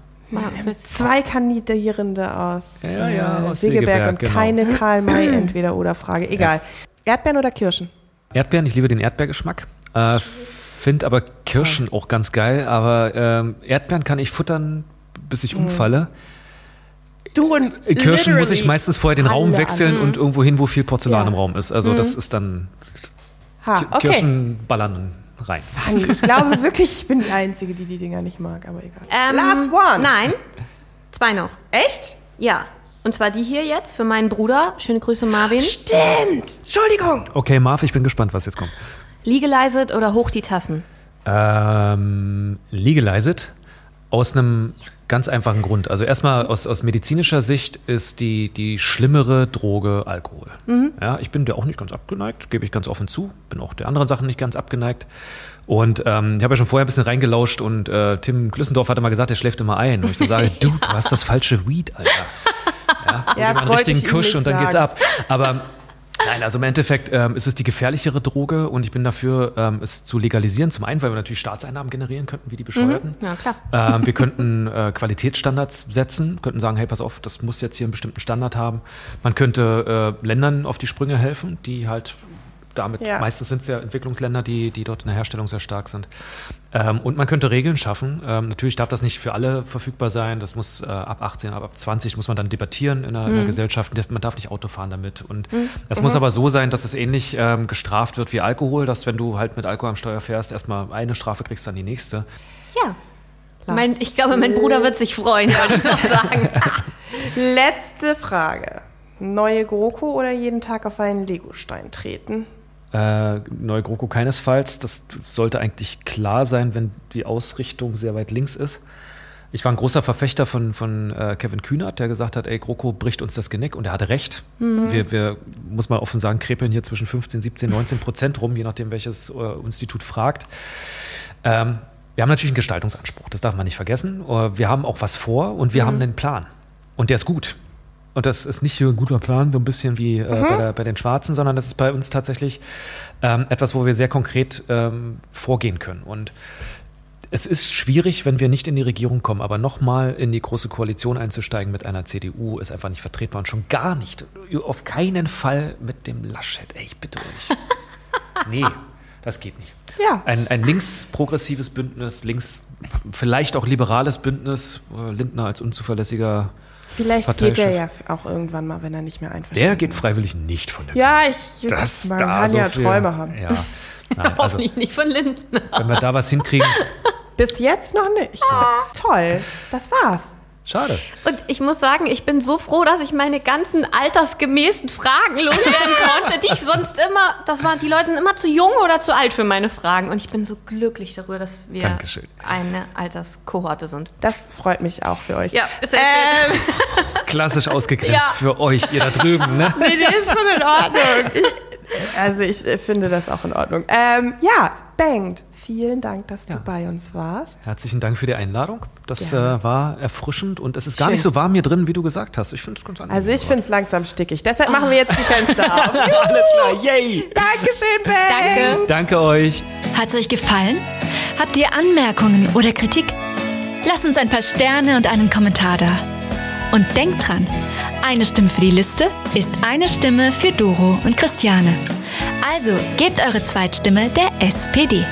Zwei Kandidierende aus, Ja, ja, äh, aus Segeberg, Segeberg, und genau. keine Karl-May-Entweder-Oder-Frage. Egal. Erdbeeren oder Kirschen? Erdbeeren, ich liebe den Erdbeergeschmack. Äh, Finde aber Kirschen auch ganz geil. Aber ähm, Erdbeeren kann ich futtern, bis ich umfalle. Du und Kirschen muss ich meistens vorher den Raum wechseln und irgendwo hin, wo viel Porzellan Ja. im Raum ist. Also das ist dann Ha, okay. Kirschen ballern rein. Ich glaube wirklich, ich bin die Einzige, die die Dinger nicht mag, aber egal. Ähm, Last one. Nein, zwei noch. Echt? Ja. Und zwar die hier jetzt für meinen Bruder. Schöne Grüße, Marvin. Stimmt. Entschuldigung. Okay, Marv, ich bin gespannt, was jetzt kommt. Legalized oder hoch die Tassen? Ähm, legalized aus einem ganz einfachen Grund. Also erstmal aus, aus medizinischer Sicht ist die, die schlimmere Droge Alkohol. Ja, ich bin der auch nicht ganz abgeneigt, gebe ich ganz offen zu. Bin auch der anderen Sachen nicht ganz abgeneigt. Und ähm, ich habe ja schon vorher ein bisschen reingelauscht und äh, Tim Klüssendorf hatte mal gesagt, er schläft immer ein. Und ich dann sage, du, du hast das falsche Weed, Alter. Ja, Ja, mal einen richtigen Kusch und dann geht's ab. Aber Nein, also im Endeffekt ähm, ist es die gefährlichere Droge und ich bin dafür, ähm, es zu legalisieren. Zum einen, weil wir natürlich Staatseinnahmen generieren könnten, wie die Bescheuerten. Ja, klar. Ähm, wir könnten äh, Qualitätsstandards setzen, könnten sagen, hey, pass auf, das muss jetzt hier einen bestimmten Standard haben. Man könnte äh, Ländern auf die Sprünge helfen, die halt damit, Ja. meistens sind es ja Entwicklungsländer, die, die dort in der Herstellung sehr stark sind. Ähm, und man könnte Regeln schaffen. Ähm, natürlich darf das nicht für alle verfügbar sein. Das muss äh, ab 18, ab, ab 20 muss man dann debattieren in der, in der Gesellschaft. Man darf nicht Auto fahren damit. Und es muss aber so sein, dass es ähnlich ähm, gestraft wird wie Alkohol, dass wenn du halt mit Alkohol am Steuer fährst, erstmal eine Strafe kriegst, dann die nächste. Ja. Mein, ich glaube, mein Bruder wird sich freuen, wollte ich noch sagen. Letzte Frage. Neue GroKo oder jeden Tag auf einen Legostein treten? Äh, Neue GroKo keinesfalls. Das sollte eigentlich klar sein, wenn die Ausrichtung sehr weit links ist. Ich war ein großer Verfechter von, von äh, Kevin Kühnert, der gesagt hat, ey, GroKo bricht uns das Genick und er hatte recht. Wir, wir, muss man offen sagen, krepeln hier zwischen 15, 17, 19 Prozent rum, je nachdem, welches äh, Institut fragt. Ähm, wir haben natürlich einen Gestaltungsanspruch, das darf man nicht vergessen. Äh, Wir haben auch was vor und wir haben einen Plan. Und der ist gut. Und das ist nicht so ein guter Plan, so ein bisschen wie äh, bei, der, bei den Schwarzen, sondern das ist bei uns tatsächlich ähm, etwas, wo wir sehr konkret ähm, vorgehen können. Und es ist schwierig, wenn wir nicht in die Regierung kommen, aber nochmal in die große Koalition einzusteigen mit einer CDU ist einfach nicht vertretbar und schon gar nicht, auf keinen Fall mit dem Laschet. Ey, ich bitte euch. Nee, das geht nicht. Ja. Ein, ein links-progressives Bündnis, links, vielleicht auch liberales Bündnis, äh, Lindner als unzuverlässiger Vielleicht geht er ja auch irgendwann mal, wenn er nicht mehr einverstanden Der geht ist. freiwillig nicht von der Ja, ich Das man da kann so ja viel- Träume haben. Ja. Nein, also, Hoffentlich nicht von Lindner. wenn wir da was hinkriegen, Bis jetzt noch nicht. Toll, das war's. Schade. Und ich muss sagen, ich bin so froh, dass ich meine ganzen altersgemäßen Fragen loswerden konnte, die ich sonst immer, das waren, die Leute sind immer zu jung oder zu alt für meine Fragen. Und ich bin so glücklich darüber, dass wir Dankeschön. eine Alterskohorte sind. Das freut mich auch für euch. Ja, ist sehr schön. Ähm, Klassisch ausgegrenzt Ja. für euch, ihr da drüben, ne? nee, die ist schon in Ordnung. Ich, also ich äh, finde das auch in Ordnung. Ähm, ja, Bengt, vielen Dank, dass Ja. du bei uns warst. Herzlichen Dank für die Einladung. Das äh, war erfrischend und es ist gar Schön. nicht so warm hier drin, wie du gesagt hast. Ich finde es ganz angenehm. Also ich finde es langsam stickig. Deshalb machen wir jetzt die Fenster auf. Alles klar, yay! Dankeschön, Bengt. Danke. Danke euch. Hat's euch gefallen? Habt ihr Anmerkungen oder Kritik? Lasst uns ein paar Sterne und einen Kommentar da. Und denkt dran, eine Stimme für die Liste ist eine Stimme für Doro und Christiane. Also gebt eure Zweitstimme der SPD.